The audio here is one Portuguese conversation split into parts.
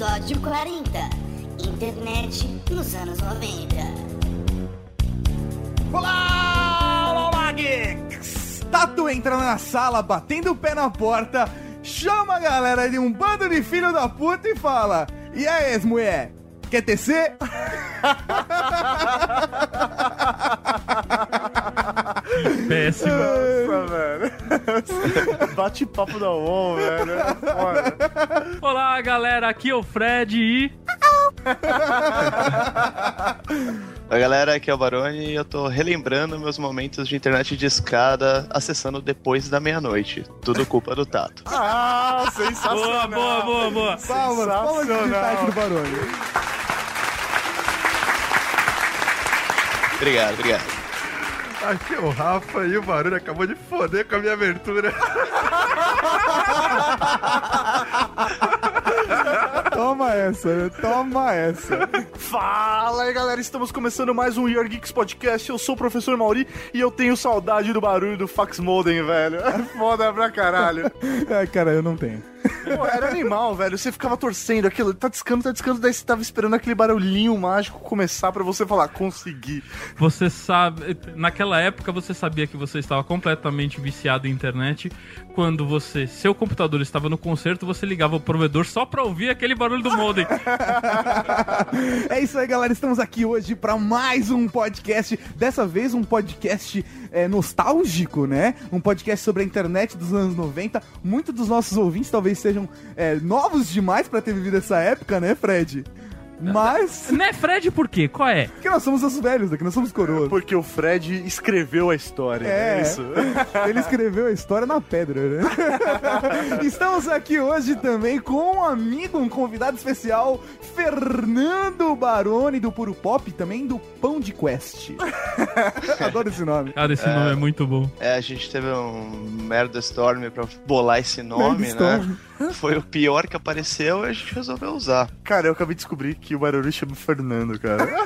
Episódio 40 Internet nos anos 90. Olá, olá, olá, geeks! Tatu entra na sala, batendo o pé na porta, chama a galera de um bando de filho da puta e fala: E aí, mulher? Quer tecer? Péssimo. Nossa, velho. Bate-papo da UOL, velho. Foda. Olá, galera, aqui é o Fred e. Oi galera, aqui é o Baroni e eu tô relembrando meus momentos de internet de escada acessando depois da meia-noite. Tudo culpa do Tato. Ah, Boa, sensacional. boa, boa, boa. Palmas, palmas de destaque do Barone. Obrigado, obrigado. Aqui é o Rafa e o barulho acabou de foder com a minha abertura. Toma essa, né? toma essa. Fala aí, galera. Estamos começando mais um Your Geeks Podcast. Eu sou o professor Mauri e eu tenho saudade do barulho do fax modem, velho. É foda pra caralho. Ai, cara, eu não tenho. Pô, era animal, velho. Você ficava torcendo aquilo, tá discando, tá discando, daí você tava esperando aquele barulhinho mágico começar pra você falar, consegui. Você sabe. Naquela época você sabia que você estava completamente viciado em internet. Quando você. Seu computador estava no concerto, você ligava o provedor só pra ouvir aquele barulho do modem. É isso aí, galera. Estamos aqui hoje para mais um podcast. Dessa vez, um podcast é, nostálgico, né? Um podcast sobre a internet dos anos 90. Muitos dos nossos ouvintes talvez sejam é, novos demais para ter vivido essa época, né, Fred? Mas. né, Fred, por quê? Qual é? Porque nós somos os velhos daqui, nós somos coroas. Porque o Fred escreveu a história. É, É. isso. Ele escreveu a história na pedra, né? Estamos aqui hoje também com um amigo, um convidado especial, Fernando Baroni do Puro Pop, e também do Pão de Quest. Adoro esse nome. Cara, esse nome é muito bom. É, a gente teve um merda storm pra bolar esse nome, Merda né? Foi o pior que apareceu e a gente resolveu usar. Cara, eu acabei de descobrir que o barulho chama Fernando, cara.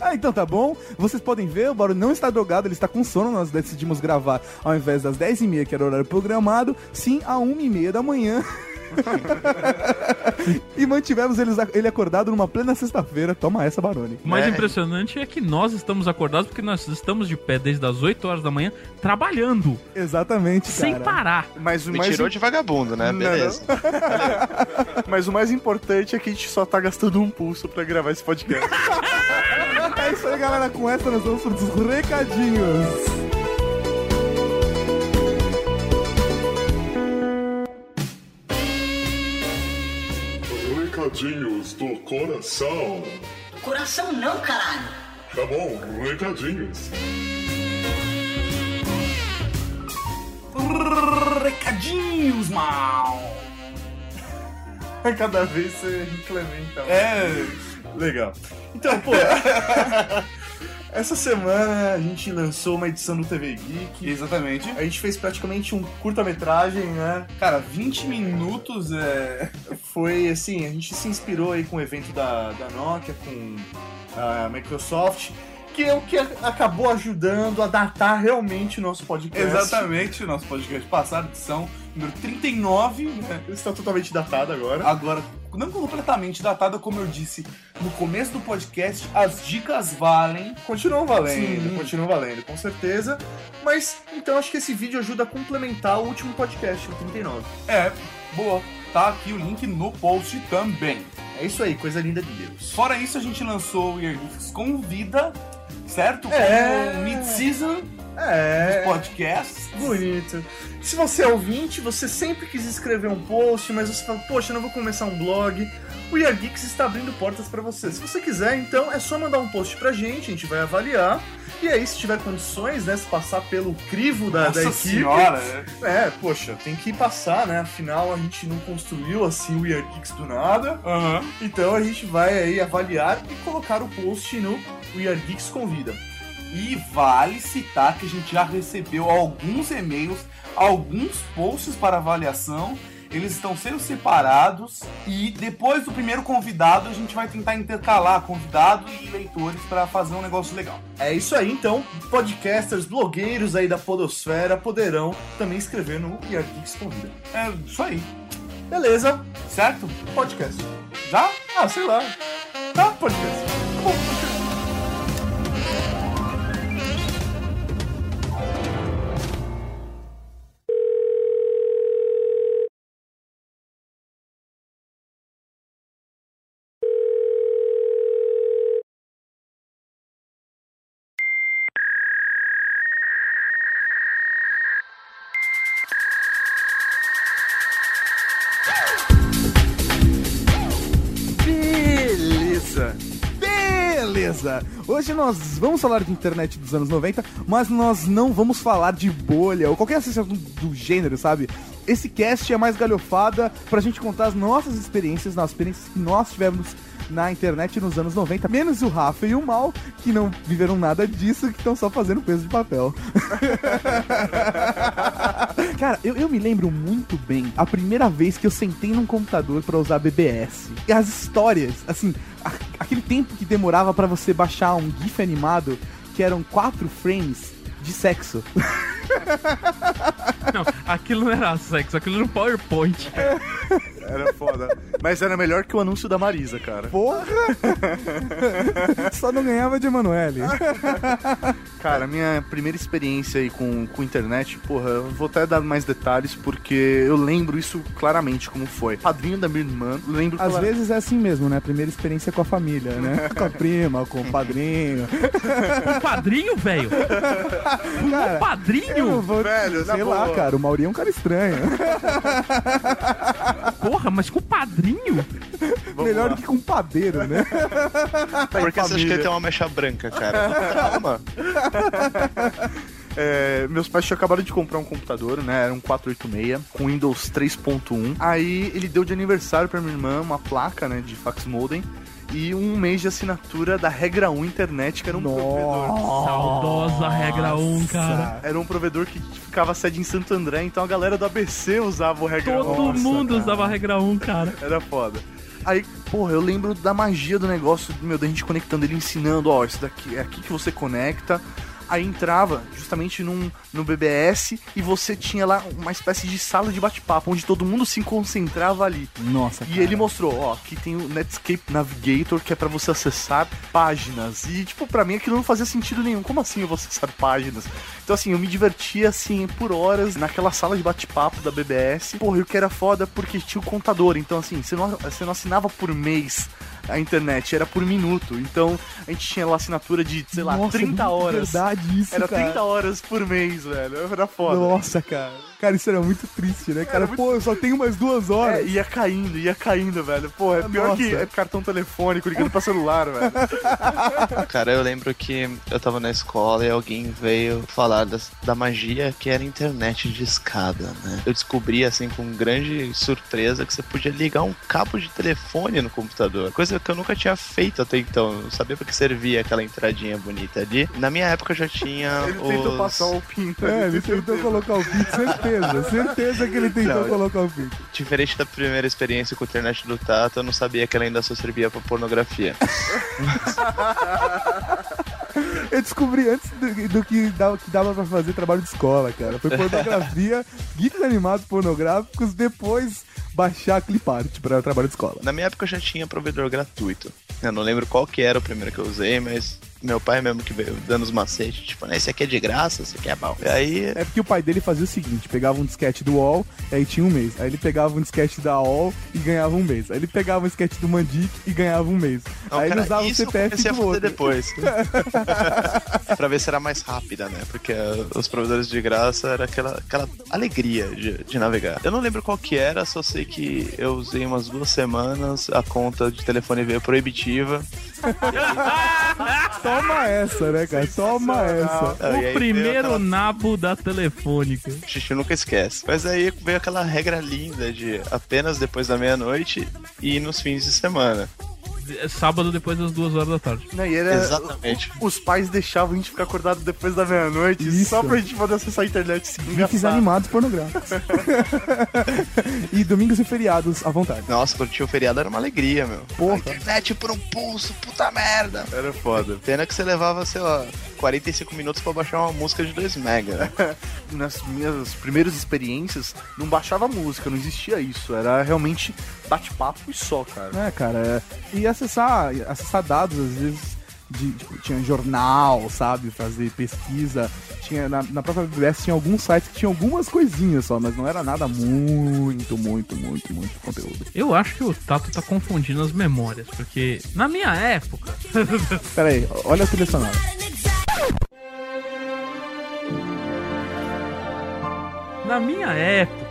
Ah, então tá bom. Vocês podem ver, o Baroni não está drogado, ele está com sono. Nós decidimos gravar ao invés das 10h30, que era o horário programado, sim, a 1h30 da manhã. e mantivemos eles- ele acordado numa plena sexta-feira. Toma essa, Baroni. O mais É. impressionante é que nós estamos acordados porque nós estamos de pé desde as 8 horas da manhã, trabalhando, Exatamente, sem cara. parar. Mas o Me mais tirou de vagabundo, né? Não, Beleza. Mas o mais importante é que a gente só tá gastando um pulso pra gravar esse podcast. É isso aí, galera. Com essa nós vamos pros recadinhos. Recadinhos do coração. Coração não, caralho. Tá bom, recadinhos. Recadinhos, mal! Cada vez você incrementa. É. Legal. Então, pô. Essa semana a gente lançou uma edição do TV Geek. Exatamente. A gente fez praticamente um curta-metragem, né? Cara, 20 minutos é. Foi assim, a gente se inspirou aí com o evento da, da Nokia, com a Microsoft, que é o que acabou ajudando a datar realmente o nosso podcast. Exatamente, o nosso podcast passado, edição número 39, né? Está totalmente datado agora. Agora, não completamente datada, como eu disse no começo do podcast, as dicas valem. Continuam valendo, Sim. continuam valendo, com certeza. Mas, então acho que esse vídeo ajuda a complementar o último podcast, o 39. É, boa. Tá aqui o link no post também. É isso aí, coisa linda de Deus. Fora isso, a gente lançou o Year Geeks Convida, certo? É. Mid-season É. podcast. Bonito. Se você é ouvinte, você sempre quis escrever um post, mas você fala, poxa, eu não vou começar um blog. O Year Geeks está abrindo portas para você. Se você quiser, então é só mandar um post pra gente, a gente vai avaliar. E aí, se tiver condições, né, se passar pelo crivo da, da equipe. senhora. É, poxa, tem que passar, né? Afinal, a gente não construiu assim o Year Geeks do nada. Aham. Então a gente vai aí avaliar e colocar o post no We Are Geeks Convida. E vale citar que a gente já recebeu alguns e-mails, alguns posts para avaliação. Eles estão sendo separados e depois do primeiro convidado a gente vai tentar intercalar convidado e leitores para fazer um negócio legal. É isso aí, então, podcasters, blogueiros aí da podosfera poderão também escrever no We Are Geeks Convida. É isso aí. Beleza, certo? Podcast. Já? Ah, sei lá. Tá, podcast. Tá bom, Hoje nós vamos falar de internet dos anos 90, mas nós não vamos falar de bolha ou qualquer do, do gênero, sabe? Esse cast é mais galhofada pra gente contar as nossas experiências, as experiências que nós tivemos na internet nos anos 90, menos o Rafa e o Mal, que não viveram nada disso, que estão só fazendo peso de papel. Cara, eu, eu me lembro muito bem a primeira vez que eu sentei num computador pra usar BBS. E as histórias, assim, a- aquele tempo que demorava pra você baixar um GIF animado, que eram quatro frames de sexo. Não, aquilo não era sexo, aquilo era um PowerPoint. Era foda. Mas era melhor que o anúncio da Marisa, cara. Porra! Só não ganhava de Emanuele. Cara, minha primeira experiência aí com, com internet, porra, eu vou até dar mais detalhes porque eu lembro isso claramente como foi. Padrinho da minha irmã, lembro que Às ela- vezes é assim mesmo, né? Primeira experiência com a família, né? Com a prima, com o padrinho. Um padrinho, velho? Um eu padrinho? vou. Velho, sei lá, boa. cara. O Mauri é um cara estranho. Porra, mas com padrinho? Vamos Melhor lá. do que com padeiro, né? Por que você acha que ele tem uma mecha branca, cara? Calma. É, meus pais tinham acabado de comprar um computador, né? Era um 486 com Windows 3.1. Aí ele deu de aniversário pra minha irmã uma placa, né, de fax modem e um mês de assinatura da Regra 1 Internet, que era um provedor. Saudosa regra 1, cara. Era um provedor que ficava sede em Santo André, então a galera do ABC usava o Regra 1. Todo mundo usava a regra 1, cara. Era foda. Aí, porra, eu lembro da magia do negócio, meu, da gente conectando ele, ensinando, ó, isso daqui é aqui que você conecta. Aí entrava justamente num, no BBS e você tinha lá uma espécie de sala de bate-papo, onde todo mundo se concentrava ali. Nossa, E ele mostrou, ó, aqui tem o Netscape Navigator, que é pra você acessar páginas. E, tipo, pra mim aquilo não fazia sentido nenhum. Como assim eu vou acessar páginas? Então, assim, eu me divertia, assim, por horas naquela sala de bate-papo da BBS. Porra, e o que era foda porque tinha o contador. Então, assim, você não, você não assinava por mês a internet, era por minuto. Então, a gente tinha lá assinatura de, sei lá, Nossa, 30 muito horas. verdade isso, Era cara. 30 horas por mês, velho. Era foda. Nossa, cara. Cara, isso era muito triste, né? Cara, pô, eu só tenho mais duas É, horas. ia caindo, ia caindo, velho. Pô, é pior Nossa. que é cartão telefônico ligando pra celular, velho. Cara, eu lembro que eu tava na escola e alguém veio falar das- da magia que era internet de escada, né? Eu descobri, assim, com grande surpresa, que você podia ligar um cabo de telefone no computador. Coisa que eu nunca tinha feito até então. Eu não sabia pra que servia aquela entradinha bonita ali. Na minha época eu já tinha Ele tentou os... passar o pinto. É, ele tentou- tentou colocar o pinto, certeza. Certeza que ele tentou Não, colocar o pinto. Diferente da primeira experiência com a internet do Tato, eu não sabia que ela ainda só servia pra pornografia. Eu descobri antes do, do que, dava, que dava pra fazer trabalho de escola, cara. Foi pornografia, GIFs animados pornográficos, depois baixar clipart pra trabalho de escola. Na minha época eu já tinha provedor gratuito. Eu não lembro qual que era o primeiro que eu usei, mas meu pai mesmo que veio dando os macetes, tipo, né, esse aqui é de graça, esse aqui é bom. E aí, É porque o pai dele fazia o seguinte: pegava um disquete do UOL, e aí tinha um mês. Aí ele pegava um disquete da UOL e ganhava um mês. Aí ele pegava um disquete do Mandic e ganhava um mês. não, aí ele cara, usava o eu CPF a do outro. depois. pra ver se era mais rápida, né? Porque uh, os provedores de graça era aquela, aquela alegria de, de navegar. Eu não lembro qual que era, só sei que eu usei umas duas semanas, a conta de telefone veio proibitiva. Toma essa, né, cara? Toma essa. Aí O primeiro aquela- nabo da telefônica. A gente nunca esquece. Mas aí veio aquela regra linda de apenas depois da meia-noite e nos fins de semana. Sábado depois das duas horas da tarde. Né, e era, Exatamente. Os pais deixavam a gente ficar acordado depois da meia-noite só pra gente poder acessar a internet sem GIFs animados pornográficos. e domingos e feriados à vontade. Nossa, quando tinha o feriado era uma alegria, meu. Porra. A internet por um pulso, puta merda. Era foda. Pena que você levava, sei lá, 45 minutos pra baixar uma música de 2 mega. Nas minhas primeiras experiências, não baixava música, não existia isso. Era realmente bate-papo e só, cara. É, cara. é- E acessar, acessar dados, às vezes, de, tipo, tinha jornal, sabe? Fazer pesquisa. Tinha, na, na própria BBS tinha alguns sites que tinham algumas coisinhas só, mas não era nada muito, muito, muito, muito conteúdo. Eu acho que o Tato tá confundindo as memórias, porque na minha época. Pera aí, olha a trilha sonora. Na minha época,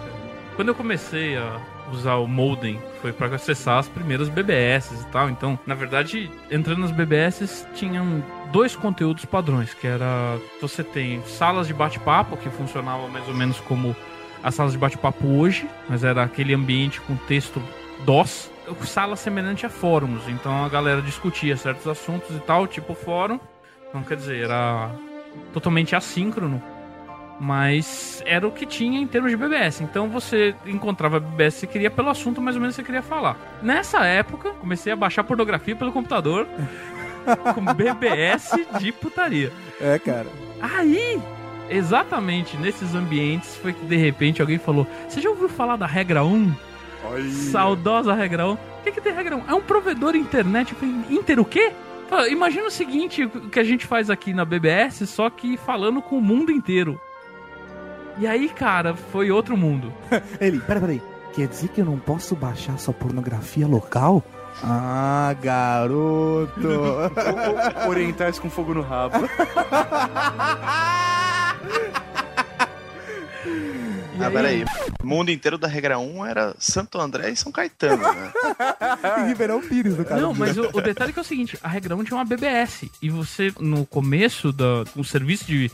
quando eu comecei a usar o modem, foi pra acessar as primeiras BBS e tal. Então, na verdade, entrando nas BBS, tinham dois conteúdos padrões, que era você tem salas de bate-papo que funcionavam mais ou menos como as salas de bate-papo hoje, mas era aquele ambiente com texto DOS, sala semelhante a fóruns. Então a galera discutia certos assuntos e tal, tipo fórum. Não quer dizer, era totalmente assíncrono mas era o que tinha em termos de BBS. Então você encontrava BBS que você queria pelo assunto mais ou menos que você queria falar. Nessa época, comecei a baixar pornografia pelo computador com BBS de putaria. É, cara. Aí, exatamente nesses ambientes, foi que de repente alguém falou: Você já ouviu falar da regra 1? Saudosa regra 1. O que, que tem regra 1? É um provedor internet. Inter o quê? Imagina o seguinte, o que a gente faz aqui na BBS, só que falando com o mundo inteiro. E aí, cara, foi outro mundo. Ele, pera, peraí. Quer dizer que eu não posso baixar sua pornografia local? Ah, garoto. O- o- Orientais com fogo no rabo. Ah, peraí. O mundo inteiro da regra 1 era Santo André e São Caetano, né? e Ribeirão Pires, no caso. Não, mas o, o detalhe é que é o seguinte, a regra 1 tinha uma BBS. E você, no começo do o serviço de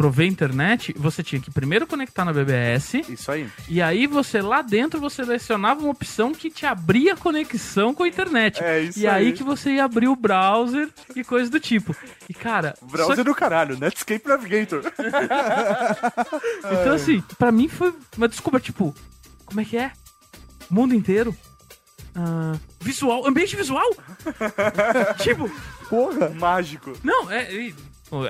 prover internet, você tinha que primeiro conectar na BBS. Isso aí. E aí você lá dentro você selecionava uma opção que te abria conexão com a internet. É isso e aí. aí. que você ia abrir o browser e coisas do tipo. E cara, Browser do caralho, Netscape Navigator. Então, assim, pra mim foi uma desculpa, tipo, como é que é? Mundo inteiro? Ah, visual, ambiente visual? tipo, Porra. Mágico. não, é.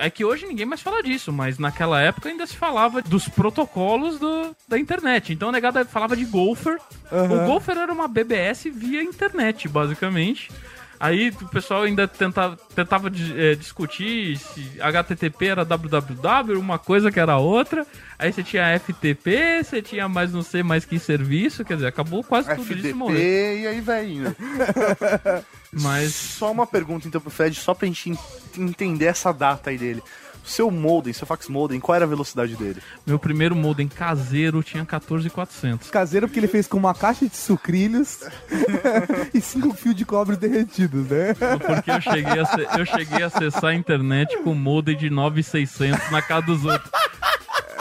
É que hoje ninguém mais fala disso, mas naquela época ainda se falava dos protocolos do- da internet. Então a negada falava de Gopher. O Gopher era uma BBS via internet, basicamente. Aí o pessoal ainda tentava, tentava eh, discutir se HTTP era www, uma coisa que era outra. Aí você tinha FTP, você tinha mais não sei mais que serviço, quer dizer, acabou quase tudo disso FDP morrendo. e aí indo. Mas Só uma pergunta então pro Fred, só pra gente en- entender essa data aí dele. O seu modem, seu fax modem, qual era a velocidade dele? meu primeiro modem caseiro tinha 14400. Caseiro porque ele fez com uma caixa de sucrilhos e cinco fios de cobre derretidos, né? Porque eu cheguei, a eu cheguei a acessar a internet com modem de 9600 na casa dos outros.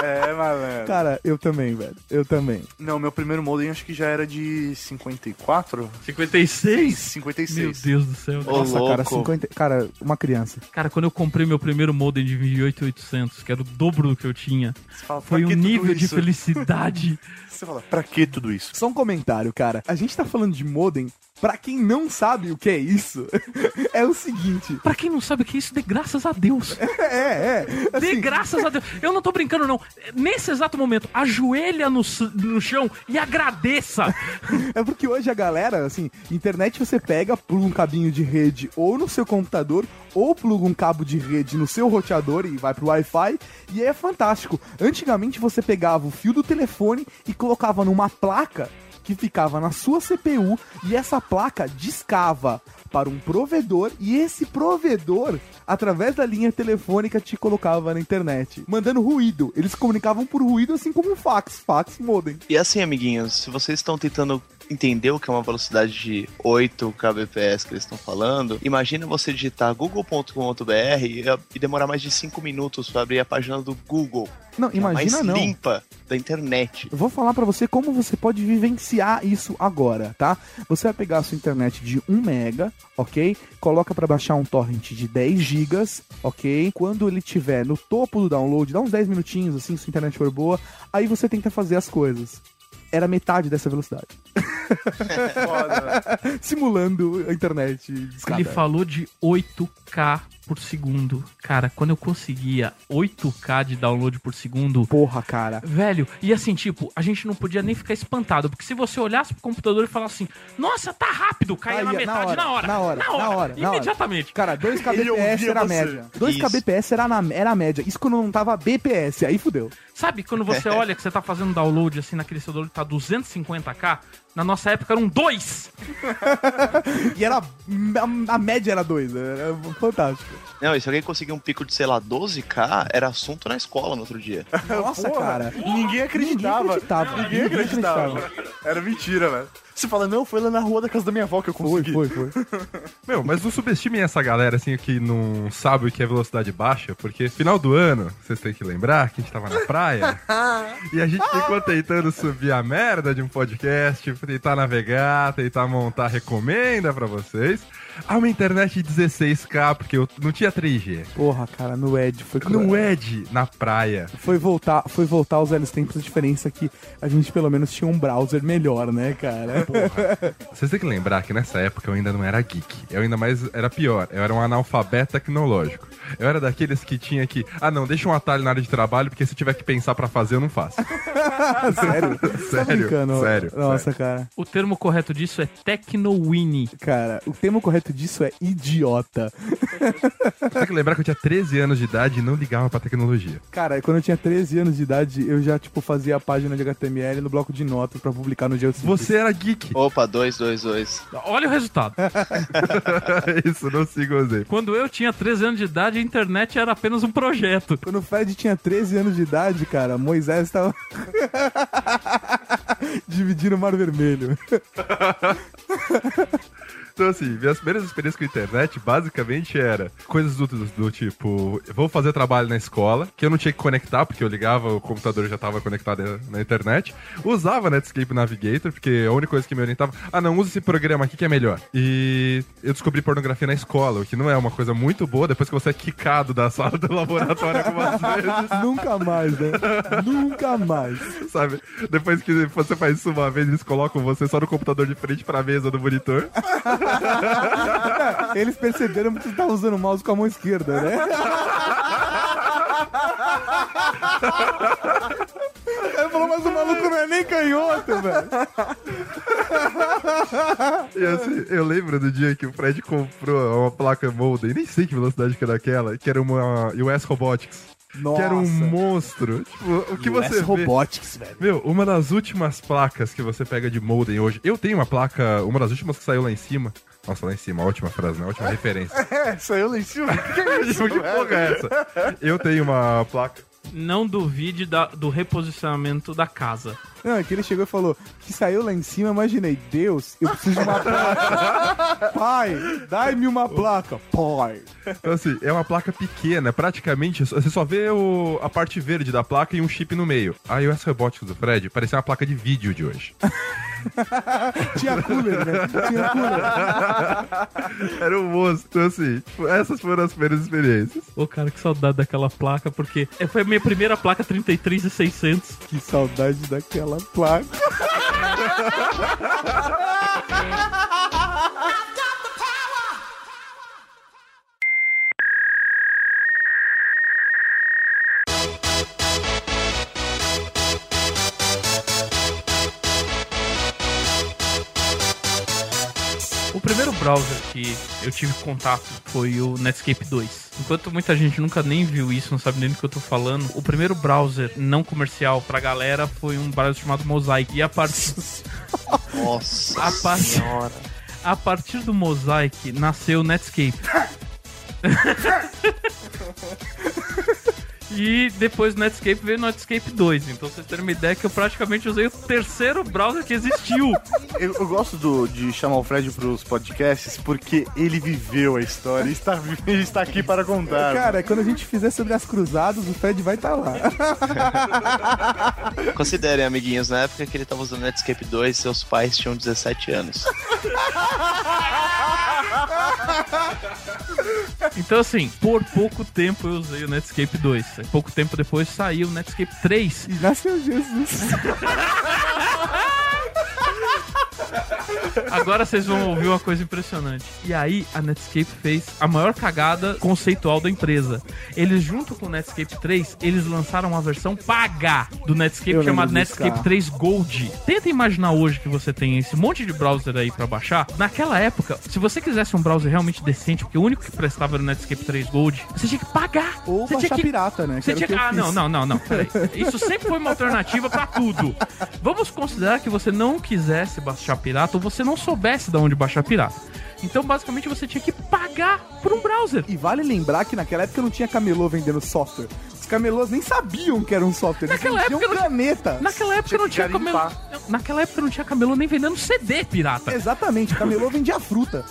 É, malandro. Cara, eu também, velho. Eu também. Não, meu primeiro modem acho que já era de 54? 56? 56. Meu Deus do céu. Ô, Nossa, cara, louco. 50. Cara, uma criança. Cara, quando eu comprei meu primeiro modem de 28800, que era o dobro do que eu tinha, fala, foi um nível de isso? felicidade. Você fala, pra que tudo isso? Só um comentário, cara. A gente tá falando de modem. Pra quem não sabe o que é isso, é o seguinte. pra quem não sabe o que é isso, dê graças a Deus. É, é. Dê Assim, graças a Deus. Eu não tô brincando, não. Nesse exato momento, ajoelha no, no chão e agradeça. É porque hoje a galera, assim, internet você pega, pluga um cabinho de rede ou no seu computador, ou pluga um cabo de rede no seu roteador e vai pro Wi-Fi, e aí é fantástico. Antigamente você pegava o fio do telefone e colocava numa placa que ficava na sua CPU e essa placa discava para um provedor e esse provedor, através da linha telefônica, te colocava na internet, mandando ruído. Eles comunicavam por ruído, assim como um fax, fax modem. E assim, amiguinhos, se vocês estão tentando entender o que é uma velocidade de 8 kbps que eles estão falando, imagina você digitar google.com.br e, e demorar mais de 5 minutos para abrir a página do Google. Não, é imagina mais não. limpa da internet. Eu vou falar pra você como você pode vivenciar isso agora, tá? Você vai pegar a sua internet de 1 mega, ok? Coloca pra baixar um torrent de 10 gigas, ok? Quando ele tiver no topo do download, dá uns 10 minutinhos assim, se a internet for boa, aí você tenta fazer as coisas. Era metade dessa velocidade. Simulando a internet discada. Ele falou de 8K por segundo. Cara, quando eu conseguia 8K de download por segundo, Porra, cara. Velho, e assim, tipo, a gente não podia nem ficar espantado, porque se você olhasse pro computador e falasse assim, nossa, tá rápido, caía na metade na hora, na hora, na hora, na hora. imediatamente. Cara, 2 Ele kbps era a média. 2 Isso. kbps era, na, era a média. Isso quando não tava BPS, aí fudeu. Sabe quando você olha que você tá fazendo download assim naquele seu download que tá 250k? Na nossa época eram dois. E era. A, a média era 2. Era fantástico. Não, e se alguém conseguir um pico de, sei lá, 12k, era assunto na escola no outro dia. Nossa, Porra, cara. Ninguém acreditava. Ninguém acreditava. Ninguém acreditava. Era mentira, velho. Você fala, não, foi lá na rua da casa da minha avó que eu Foi, consegui. foi, foi. Meu, mas não subestimem essa galera, assim, que não sabe o que é velocidade baixa, porque final do ano, vocês têm que lembrar que a gente tava na praia e a gente ficou tentando subir a merda de um podcast, tentar navegar, tentar montar recomenda pra vocês. A uma internet de 16k, porque eu não tinha 3G. Porra, cara, no Ed foi cruel. No Edge, na praia. Foi voltar, foi voltar aos velhos tempos, a diferença é que a gente pelo menos tinha um browser melhor, né, cara? Vocês têm que lembrar que nessa época eu ainda não era geek. Eu ainda mais era pior. Eu era um analfabeto tecnológico. Eu era daqueles que tinha que. Ah, não, deixa um atalho na área de trabalho, porque se tiver que pensar pra fazer, eu não faço. sério? Tá Sério, brincando? sério, Nossa, cara. O termo correto disso é Tecnowini. Cara, o termo correto disso é idiota. Tem que lembrar que eu tinha 13 anos de idade e não ligava pra tecnologia. Cara, quando eu tinha 13 anos de idade, eu já, tipo, fazia a página de HTML no bloco de notas pra publicar no Geocities. Você era geek. Opa, 222. Olha o resultado. Isso, não o exemplo. Quando eu tinha 13 anos de idade, a internet era apenas um projeto. Quando o Fred tinha 13 anos de idade, cara, Moisés tava dividindo o Mar Vermelho. Então, assim, minhas primeiras experiências com a internet, basicamente, era coisas do, do, do tipo, vou fazer trabalho na escola, que eu não tinha que conectar, porque eu ligava, o computador já estava conectado na- internet. Usava Netscape Navigator, porque a única coisa que me orientava, ah, não, usa esse programa aqui que é melhor. E eu descobri pornografia na escola, o que não é uma coisa muito boa, depois que você é quicado da sala do laboratório algumas vezes. Nunca mais, né? Nunca mais. Sabe? Depois que você faz isso uma vez, eles colocam você só no computador de frente pra mesa do monitor. Eles perceberam que você tava usando o mouse com a mão esquerda, né? Ele falou, mas o maluco não é nem canhoto, velho. E assim, eu lembro do dia que o Fred comprou uma placa Molden, nem sei que velocidade que era aquela, que era uma US Robotics. Nossa. Que era um monstro. Tipo, o que você vê... Robotics, velho. Meu, uma das últimas placas que você pega de Molden hoje. Eu tenho uma placa, uma das últimas que saiu lá em cima. Nossa, lá em cima, ótima frase, né? Ótima referência. É, saiu lá em cima. Que é isso, que porra é essa? Eu tenho uma placa. Não duvide da- do reposicionamento da casa. Não, é que ele chegou e falou que saiu lá em cima, imaginei, Deus, eu preciso de uma placa. Pai, dai-me uma placa. Pai. Então, assim, é uma placa pequena, praticamente. Você só vê o- a parte verde da placa e um chip no meio. A US Robotics do Fred parecia uma placa de vídeo de hoje. Tinha cooler, né? Tinha cooler. Era um monstro. Então, assim, tipo, essas foram as primeiras experiências. Ô, cara, que saudade daquela placa, porque foi a minha primeira placa 33600. Que saudade daquela placa. primeiro browser que eu tive contato foi o Netscape 2. Enquanto muita gente nunca nem viu isso, não sabe nem do que eu tô falando, o primeiro browser não comercial pra galera foi um browser chamado Mosaic. E a partir, Nossa A senhora. a partir do Mosaic nasceu o Netscape. E depois do Netscape veio o Netscape 2. Então vocês terem uma ideia que eu praticamente usei o terceiro browser que existiu. Eu, eu gosto do- de chamar o Fred pros podcasts porque ele viveu a história e está, ele está aqui para contar. Cara, quando a gente fizer sobre as cruzadas, o Fred vai estar lá. Considerem, amiguinhos, na época que ele tava usando Netscape 2, seus pais tinham 17 anos. Então, assim, por pouco tempo eu usei o Netscape 2. Pouco tempo depois saiu o Netscape 3. E nasceu Jesus. Agora vocês vão ouvir uma coisa impressionante. E aí, a Netscape fez a maior cagada conceitual da empresa. Eles, junto com o Netscape 3, eles lançaram uma versão paga do Netscape chamada Netscape cara. 3 Gold. Tenta imaginar hoje que você tem esse monte de browser aí pra baixar. Naquela época, se você quisesse um browser realmente decente, porque o único que prestava era o Netscape 3 Gold, você tinha que pagar. Ou você baixar tinha que pirata, né? você tinha que Ah, não, não, não, não. Peraí. Isso sempre foi uma alternativa pra tudo. Vamos considerar que você não quisesse baixar pirata ou você não soubesse de onde baixar pirata. Então, basicamente, você tinha que pagar por um browser. E vale lembrar que naquela época não tinha camelô vendendo software. Camelôs nem sabiam que era um software. Naquela época não- caneta. Naquela época Tinha não tinha camelô. Naquela época não tinha camelô nem vendendo CD pirata. Exatamente, camelô vendia fruta.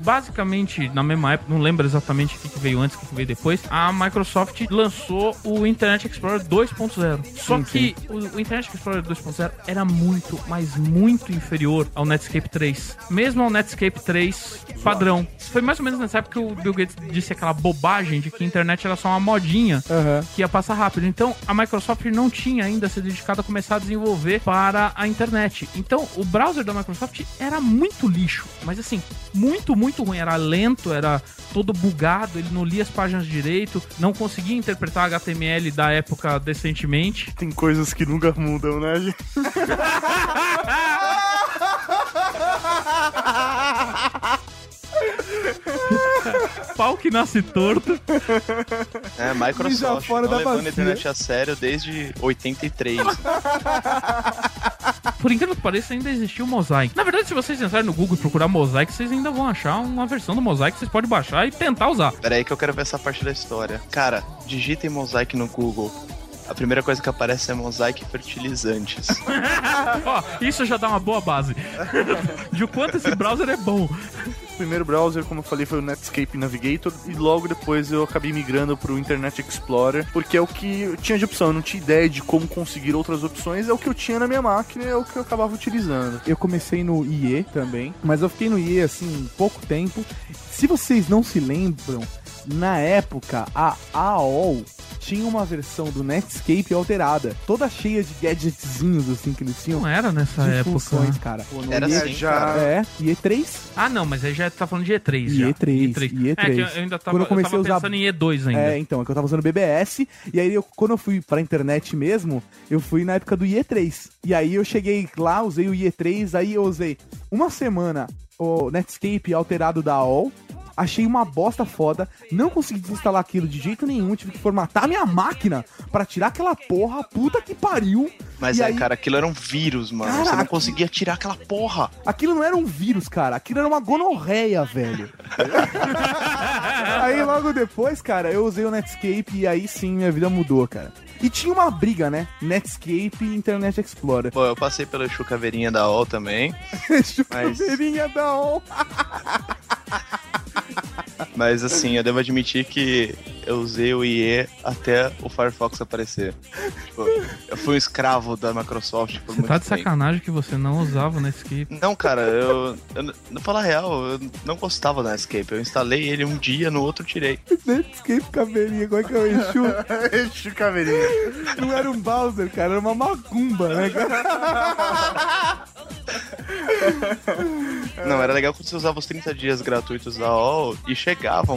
Basicamente, na mesma época, não lembro exatamente o que veio antes, o que veio depois, a Microsoft lançou o Internet Explorer 2.0. Só Sim, que o, o Internet Explorer 2.0 era muito, mas muito inferior ao Netscape 3. Mesmo ao Netscape 3 padrão. Foi mais ou menos nessa época que o Bill Gates disse aquela bobagem de que a internet era só uma modinha Aham. que ia passar rápido. Então, a Microsoft não tinha ainda se dedicado a começar a desenvolver para a internet. Então, o browser da Microsoft era muito lixo, mas assim, muito, muito ruim. Era lento, era todo bugado, ele não lia as páginas direito, não conseguia interpretar HTML da época decentemente. Tem coisas que nunca mudam, né, gente? Pau que nasce torto. É, Microsoft fora não da levando a internet a sério desde 83. Por incrível que pareça, ainda existiu o Mosaic. Na verdade, se vocês entrarem no Google e procurar Mosaic, vocês ainda vão achar uma versão do Mosaic que vocês podem baixar e tentar usar. Pera aí que eu quero ver essa parte da história. Cara, digitem Mosaic no Google. A primeira coisa que aparece é Mosaic fertilizantes. Ó, isso já dá uma boa base de o quanto esse browser é bom. O primeiro browser, como eu falei, foi o Netscape Navigator e logo depois eu acabei migrando pro Internet Explorer, porque é o que eu tinha de opção, eu não tinha ideia de como conseguir outras opções, é o que eu tinha na minha máquina, é o que eu acabava utilizando. Eu comecei no IE também, mas eu fiquei no IE assim pouco tempo. Se vocês não se lembram, na época a AOL tinha uma versão do Netscape alterada, toda cheia de gadgetzinhos assim que eles tinham. Não era nessa de época. funções, cara. Pô, Era IE assim, já- cara. É, IE3? Ah, não, mas aí já tá falando de E3 já. E3, E3. É que eu ainda tava, Quando eu comecei eu tava a usar- pensando em E2 ainda. É, então, é que eu tava usando BBS, e aí eu- quando eu fui pra internet mesmo, eu fui na época do IE3. E aí eu cheguei lá, usei o IE3, aí eu usei uma semana o Netscape alterado da AOL, achei uma bosta foda, não consegui desinstalar aquilo de jeito nenhum, tive que formatar minha máquina pra tirar aquela porra, puta que pariu. Mas é, aí- cara, aquilo era um vírus, mano. Você não conseguia tirar aquela porra. Aquilo não era um vírus, cara. Aquilo era uma gonorreia, velho. aí logo depois, cara, eu usei o Netscape e aí sim minha vida mudou, cara. E tinha uma briga, né? Netscape e Internet Explorer. Bom, eu passei pela chucaveirinha da OL também. Chuveirinha da OL. Mas assim, eu devo admitir que eu usei o IE até o Firefox aparecer. Tipo, eu fui um escravo da Microsoft por Você muito tá de tempo. sacanagem que você não usava o Netscape. Não, cara, eu, eu. Não falar real, eu não gostava do Netscape. Eu instalei ele um dia, no outro tirei. Netscape caveirinha, qual é que é o Exu? Exu Caveirinha. Não era um Bowser, cara, era uma macumba, né, cara? Não, era legal quando você usava os 30 dias gratuitos da OL e chegava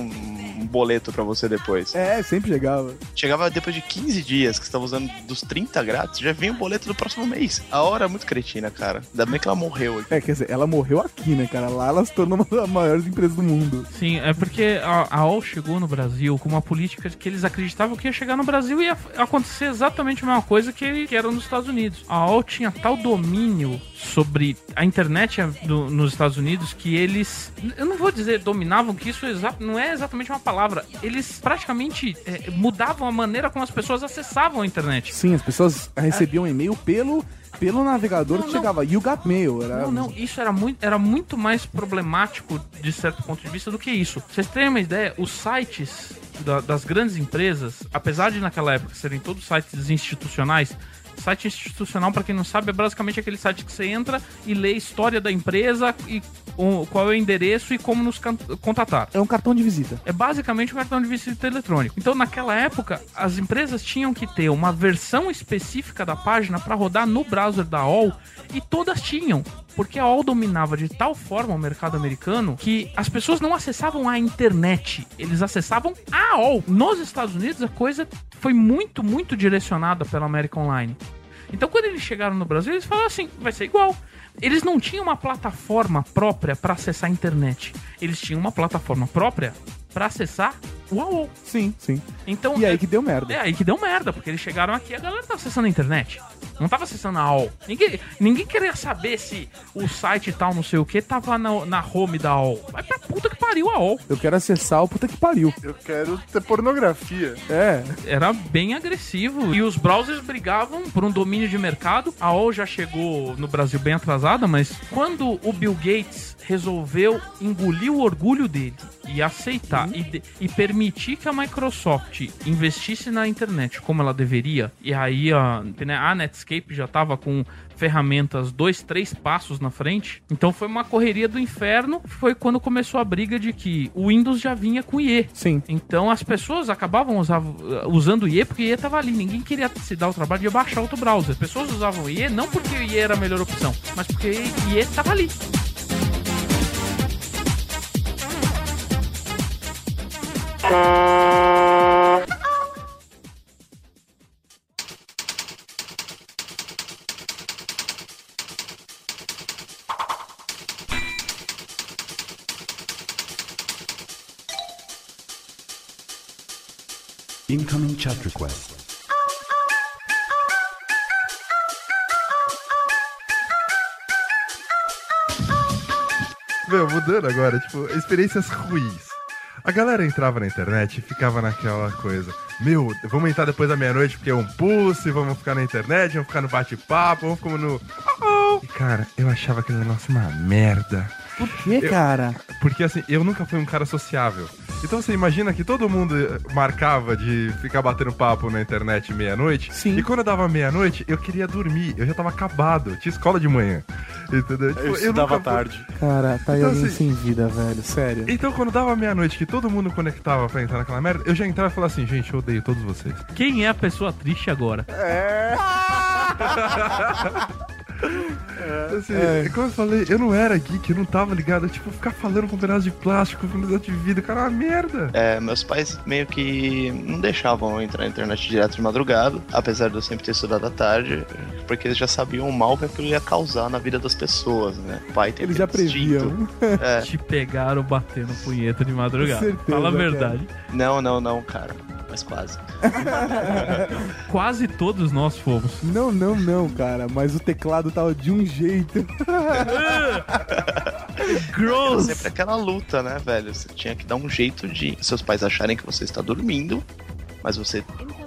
um, boleto pra você depois. É, sempre chegava. Chegava depois de 15 dias que você tava usando dos 30 grátis, já vinha o boleto do próximo mês. A hora é muito cretina, cara. Ainda bem que ela morreu. É, quer dizer, ela morreu aqui, né, cara? Lá ela se tornou uma das maiores empresas do mundo. Sim, é porque a, a OL chegou no Brasil com uma política que eles acreditavam que ia chegar no Brasil e ia acontecer exatamente a mesma coisa que, que era nos Estados Unidos. A OL tinha tal domínio sobre a internet do- nos Estados Unidos que eles, eu não vou dizer dominavam, que isso exa- não é exatamente uma palavra. Eles praticamente é, mudavam a maneira como as pessoas acessavam a internet. Sim, as pessoas recebiam e-mail pelo, pelo navegador Não, que não. chegava. You got mail. Era... Não, não, isso era muito, era muito mais problemático de certo ponto de vista do que isso. Vocês terem uma ideia, os sites da- das grandes empresas, apesar de naquela época serem todos sites institucionais, site institucional, pra quem não sabe, é basicamente aquele site que você entra e lê a história da empresa e o- qual é o endereço e como nos contatar. É um cartão de visita. É basicamente um cartão de visita eletrônico. Então, naquela época, as empresas tinham que ter uma versão específica da página para rodar no browser da OL e todas tinham. Porque a AOL dominava de tal forma o mercado americano que as pessoas não acessavam a internet, eles acessavam a AOL. Nos Estados Unidos a coisa foi muito, muito direcionada pela América Online. Então quando eles chegaram no Brasil, eles falaram assim, vai ser igual. Eles não tinham uma plataforma própria para acessar a internet. Eles tinham uma plataforma própria para acessar o AOL. Sim, sim. Então, E aí é- que deu merda. é aí que deu merda, porque eles chegaram aqui e a galera tava acessando a internet. Não tava acessando a AOL. Ninguém, ninguém queria saber se o site tal, não sei o que, tava na, na home da AOL. Vai pra puta que pariu a AOL. Eu quero acessar o puta que pariu. Eu quero ter pornografia. É. Era bem agressivo. E os browsers brigavam por um domínio de mercado. A AOL já chegou no Brasil bem atrasada, mas quando o Bill Gates resolveu engolir o orgulho dele e aceitar e, de- e permitir que a Microsoft investisse na internet como ela deveria, e aí a, né, a Netscape já tava com ferramentas dois, três passos na frente, então foi uma correria do inferno. Foi quando começou a briga de que o Windows já vinha com IE. Sim. Então as pessoas acabavam usavam- usando o IE porque IE tava ali. Ninguém queria se dar o trabalho de baixar outro browser. As pessoas usavam IE não porque o IE era a melhor opção, mas porque IE tava ali. Incoming chat request. Meu, mudando agora, tipo, experiências ruins. A galera entrava na internet e ficava naquela coisa. Meu, vamos entrar depois da meia-noite porque é um pulse, vamos ficar na internet, vamos ficar no bate-papo, vamos ficar no. E cara, eu achava aquele negócio uma merda. Por que, cara? Porque assim, eu nunca fui um cara sociável. Então você imagina que todo mundo eh, marcava de ficar batendo papo na internet meia-noite. Sim. E quando dava meia-noite, eu queria dormir. Eu já tava acabado. Eu tinha escola de manhã. Entendeu? Tipo, Eu estudava nunca tarde. Cara, tá aí Então, alguém assim- sem vida, velho. Sério. Então, quando dava meia-noite, que todo mundo conectava pra entrar naquela merda, eu já entrava e falava assim, gente, eu odeio todos vocês. Quem é a pessoa triste agora? Assim, É. como eu falei, eu não era geek, eu não tava ligado. Eu, tipo, ficar falando com um pedaço de plástico, com um pedaço de vidro, cara, é uma merda. É, meus pais meio que não deixavam eu entrar na internet direto de madrugada, apesar de eu sempre ter estudado à tarde, porque eles já sabiam o mal que aquilo ia causar na vida das pessoas, né? O pai tem Eles já previam. É, Te pegaram batendo punheta de madrugada. Certeza, Fala a cara. verdade. não, não, não, cara. Mas quase. Quase todos nós fomos. Não, não, não, cara. Mas o teclado tava de um jeito. Era Gross! sempre aquela luta, né, velho? Você tinha que dar um jeito de seus pais acharem que você está dormindo, mas você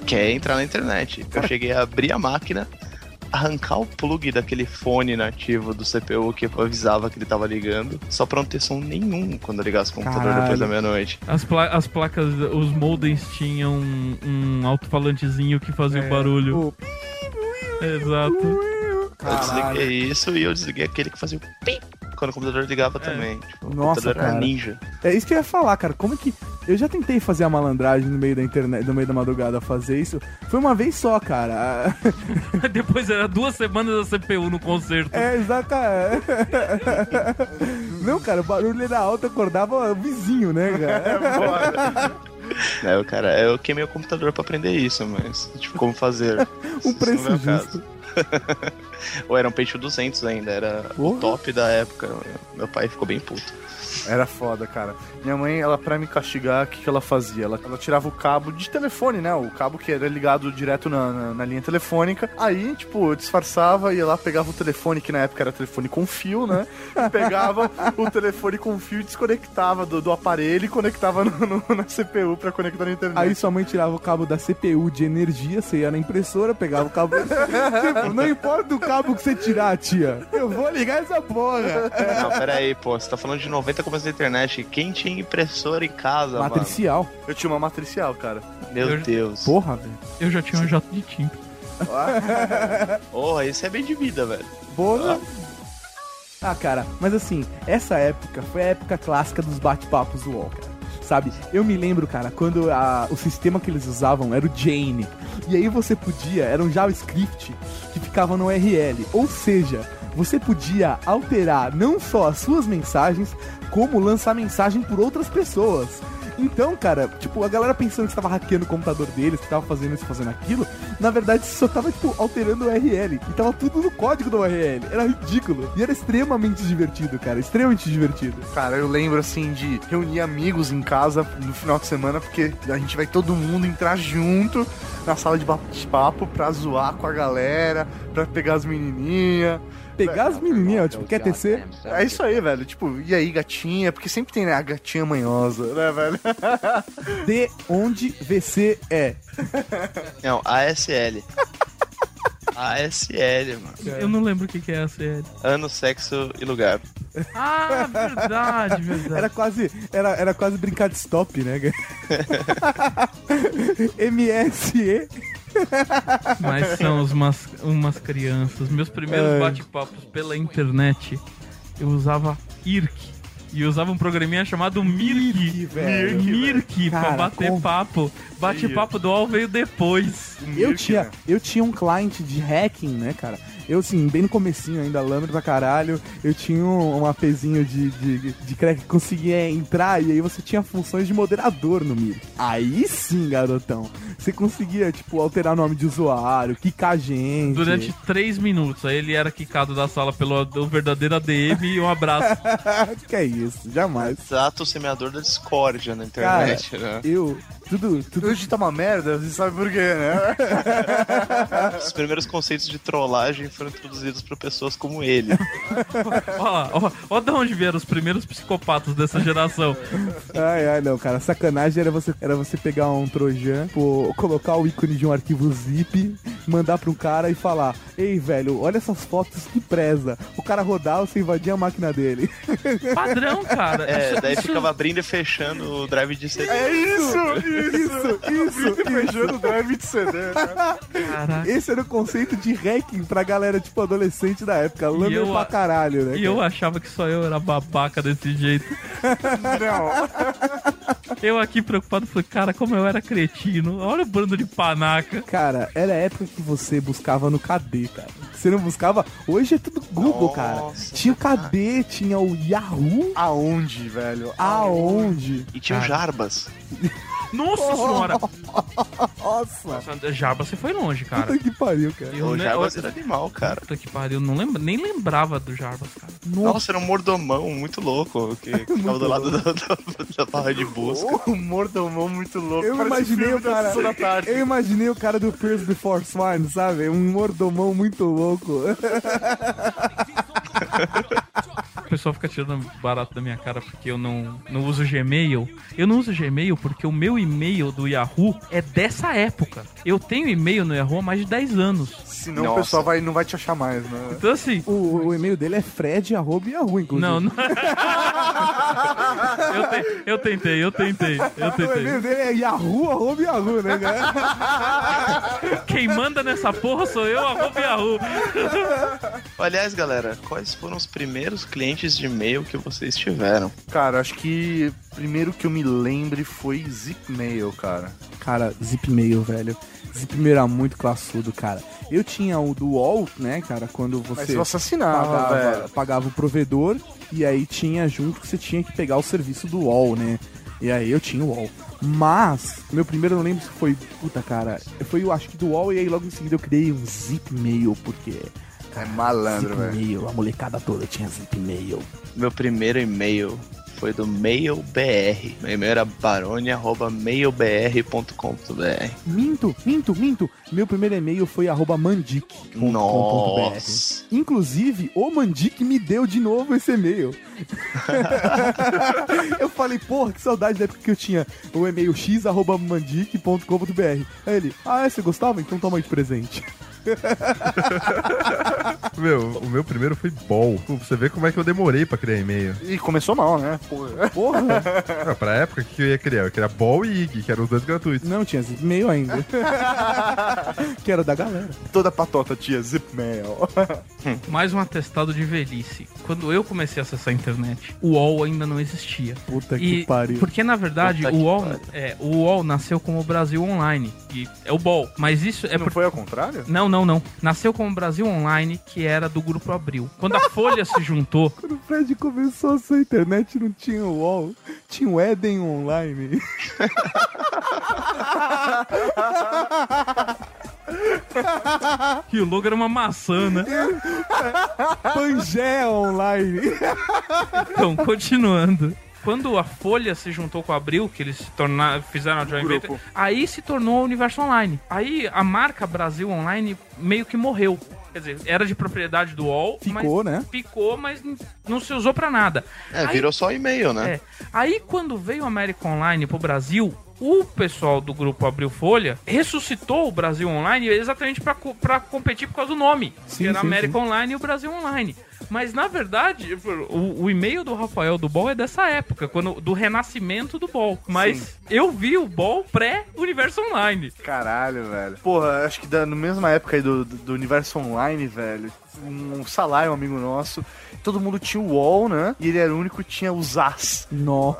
quer entrar na internet. Eu cheguei a abrir a máquina, arrancar o plug daquele fone nativo do CPU que avisava que ele tava ligando, só pra não ter som nenhum quando eu ligasse o computador Caralho. depois da meia-noite. As, pla- as placas, os modems tinham um, um alto-falantezinho que fazia o barulho. Pô, Exato. Eu Caralho. desliguei isso e eu desliguei aquele que fazia o pim quando o computador ligava também. Tipo, o Nossa, computador era cara. ninja. É isso que eu ia falar, cara. Como é que. Eu já tentei fazer a malandragem no meio da internet, no meio da madrugada fazer isso. Foi uma vez só, cara. Depois era duas semanas da CPU no concerto. É, exato. é. Não, cara, o barulho era alto, acordava o vizinho, né, cara? É, eu, cara, eu queimei o computador pra aprender isso, mas, tipo, como fazer? Um Isso preço não é o caso. Ou era um peixe 200 ainda, era Porra. o top da época. Meu pai ficou bem puto. Era foda, cara. Minha mãe, ela pra me castigar, o que, que ela fazia? Ela, ela tirava o cabo de telefone, né? O cabo que era ligado direto na, na, na linha telefônica. Aí, tipo, eu disfarçava, ia lá, pegava o telefone, que na época era telefone com fio, né? Pegava o telefone com fio e desconectava do, do aparelho e conectava no, no- na CPU pra conectar na internet. Aí sua mãe tirava o cabo da CPU de energia, você ia na impressora, pegava o cabo. tipo, não importa o cabo que você tirar, tia. Eu vou ligar essa porra. Não, pera aí, pô, você tá falando de 90 começo da internet. Quem tinha impressora em casa, Matricial. Eu tinha uma matricial, cara. mano? Meu Eu- Deus. Porra, velho. Eu já tinha um jato de tinta. Porra, isso é bem de vida, velho. Porra. Ah, cara, mas assim, essa época foi a época clássica dos bate-papos do cara. Sabe? Eu me lembro, cara, quando a- o sistema que eles usavam era o Jane. E aí você podia, era um JavaScript que ficava no URL. Ou seja, você podia alterar não só as suas mensagens, como lançar mensagem por outras pessoas. Então, cara, tipo, a galera pensando que você tava hackeando o computador deles, que tava fazendo isso, fazendo aquilo, na verdade só tava, tipo, alterando o URL. E tava tudo no código do URL. Era ridículo. E era extremamente divertido, cara. Extremamente divertido. Cara, eu lembro assim de reunir amigos em casa no final de semana, porque a gente vai todo mundo entrar junto na sala de bate-papo pra zoar com a galera, pra pegar as menininhas. Pegar as menininhas, tipo, quer tecer? É isso aí, velho. Tipo, e aí, gatinha? Porque sempre tem, né, a gatinha manhosa, né, velho? De onde VC é. Não, ASL. ASL, mano. Eu não lembro o que, que é a série. Ano, sexo e lugar. Ah, verdade, verdade. Era quase, era, era quase brincar de stop, né? MSE. Mas são os mas- umas crianças. Meus primeiros bate-papos pela internet, eu usava IRC. E usava um programinha chamado Mirk. Mirk, velho. Mirk, pra Cara, bater papo. Bate-papo do UOL veio depois. Eu tinha, eu tinha um client de hacking, né, cara? Eu, assim, bem no comecinho ainda, lâmina pra caralho, eu tinha um, um APzinho de, de, de crack que conseguia entrar e aí você tinha funções de moderador no Mir. Aí sim, garotão. Você conseguia, tipo, alterar nome de usuário, quicar gente. Durante três minutos. Aí ele era quicado da sala pelo o verdadeiro ADM e um abraço. que é isso, jamais. Exato, o semeador da discórdia na internet, né? Eu, tudo, tudo... Hoje tá uma merda, você sabe por quê, né? Os primeiros conceitos de trollagem foram introduzidos por pessoas como ele. Olha lá, ó, ó de onde vieram os primeiros psicopatas dessa geração. Ai, ai, não, cara. Sacanagem era você, era você pegar um Trojan, pô, colocar o ícone de um arquivo zip, mandar pra um cara e falar: Ei, velho, olha essas fotos que preza. O cara rodar, você invadir a máquina dele. Padrão, cara. É, Isso- daí isso- ficava abrindo e fechando o drive de CD. É isso! Isso, isso, Fechando o drive de CD, né? Esse era o conceito de hacking pra galera, tipo, adolescente da época. Lamer eu pra caralho, né? E eu achava que só eu era babaca desse jeito. Não. Eu aqui preocupado, falei, cara, como eu era cretino. Olha o bando de panaca. Cara, era a época que você buscava no KD, cara. Você não buscava. Hoje é tudo Google, cara. Nossa, Tinha o KD, tinha o Yahoo. Aonde, velho? Aonde? E tinha o Jarbas. Nossa senhora! Nossa! Nossa, Jabba, você foi longe, cara. Puta que pariu, cara. Eu O ne- Jarbas eu- era animal, cara. Puta que pariu, eu não lembra, nem lembrava do Jarbas, cara. Nossa, era um mordomão muito louco que que ficava do lado do- do- da barra de busca. O mordomão muito louco. Eu parece imaginei o cara. da da tarde. Eu imaginei o cara do Pierce Before Swine, sabe? Um mordomão muito louco. O pessoal fica tirando barato da minha cara porque eu não, não uso Gmail. Eu não uso Gmail porque o meu e-mail do Yahoo é dessa época. Eu tenho e-mail no Yahoo há mais de 10 anos. Senão o Nossa. pessoal vai, não vai te achar mais, né? Então assim. O, o e-mail dele é Fred arroba Yahoo, inclusive. Não, não. eu, te- eu tentei, eu tentei, eu O tentei. e-mail dele é Yahoo arroba Yahoo, né, cara? Quem manda nessa porra sou eu, arroba Yahoo. Aliás, galera, quais foram os primeiros clientes de e-mail que vocês tiveram? Cara, acho que primeiro que eu me lembre foi Zipmail, cara. Cara, Zipmail, velho. Zipmail era muito classudo, cara. Eu tinha o do UOL, né, cara, quando Mas você você assinava, pagava, velho. pagava o provedor e aí tinha junto que você tinha que pegar o serviço do UOL, né? E aí eu tinha o UOL. Mas, meu primeiro eu não lembro se foi, puta cara, foi eu acho que do UOL e aí logo em seguida eu criei um Zipmail, porque É malandro, velho. A molecada toda tinha Zipmail. Meu primeiro e-mail foi do MailBR. Meu e-mail era barone.mailbr.com.br. Minto, minto, minto. Meu primeiro e-mail foi arroba mandic.com.br. Inclusive, o Mandic me deu de novo esse e-mail. eu falei, porra, que saudade da época que eu tinha o e-mail x.mandic.com.br. Aí ele, ah, é, você gostava? Então toma aí de presente. Meu, o meu primeiro foi Ball. Pô, Você vê como é que eu demorei pra criar e-mail. E começou mal, né? Porra. Porra, Ah, pra época que eu ia criar, eu queria Ball e IG, que eram os dois gratuitos. não tinha e-mail ainda. que era da galera. Toda patota tinha Zipmail. Mais um atestado de velhice. Quando eu comecei a acessar a internet, o UOL ainda não existia. Puta E que pariu. porque na verdade Puta o UOL, é, o UOL nasceu como Brasil Online, e é o BOL, mas isso é não por... foi ao contrário? Não, não, não, não. Nasceu como Brasil Online, que era do Grupo Abril. Quando a Folha se juntou, Quando o Fred começou a sua internet, não tinha o UOL, tinha o Eden Online. que o logo era uma maçã, né? Pangea Online. Então, continuando. Quando a Folha se juntou com a Abril, que eles se tornaram, fizeram a joint Grupo. venture, aí se tornou o Universo Online. Aí a marca Brasil Online meio que morreu. Quer dizer, era de propriedade do UOL, Ficou, mas né? ficou, mas não se usou pra nada. É, Aí- virou só e-mail, né? É. Aí quando veio o América Online pro Brasil, o pessoal do grupo Abril Folha ressuscitou o Brasil Online exatamente pra competir por causa do nome. Sim, que era sim, América Online e o Brasil Online. Mas na verdade, o, o e-mail do Rafael do Ball é dessa época, quando do renascimento do Ball. Mas eu vi o Ball pré-Universo Online. Caralho, velho. Porra, acho que da, na mesma época aí do, do, do universo online, velho. Um Salai, um amigo nosso. Todo mundo tinha o UOL, né? E ele era o único que tinha os As. Nossa.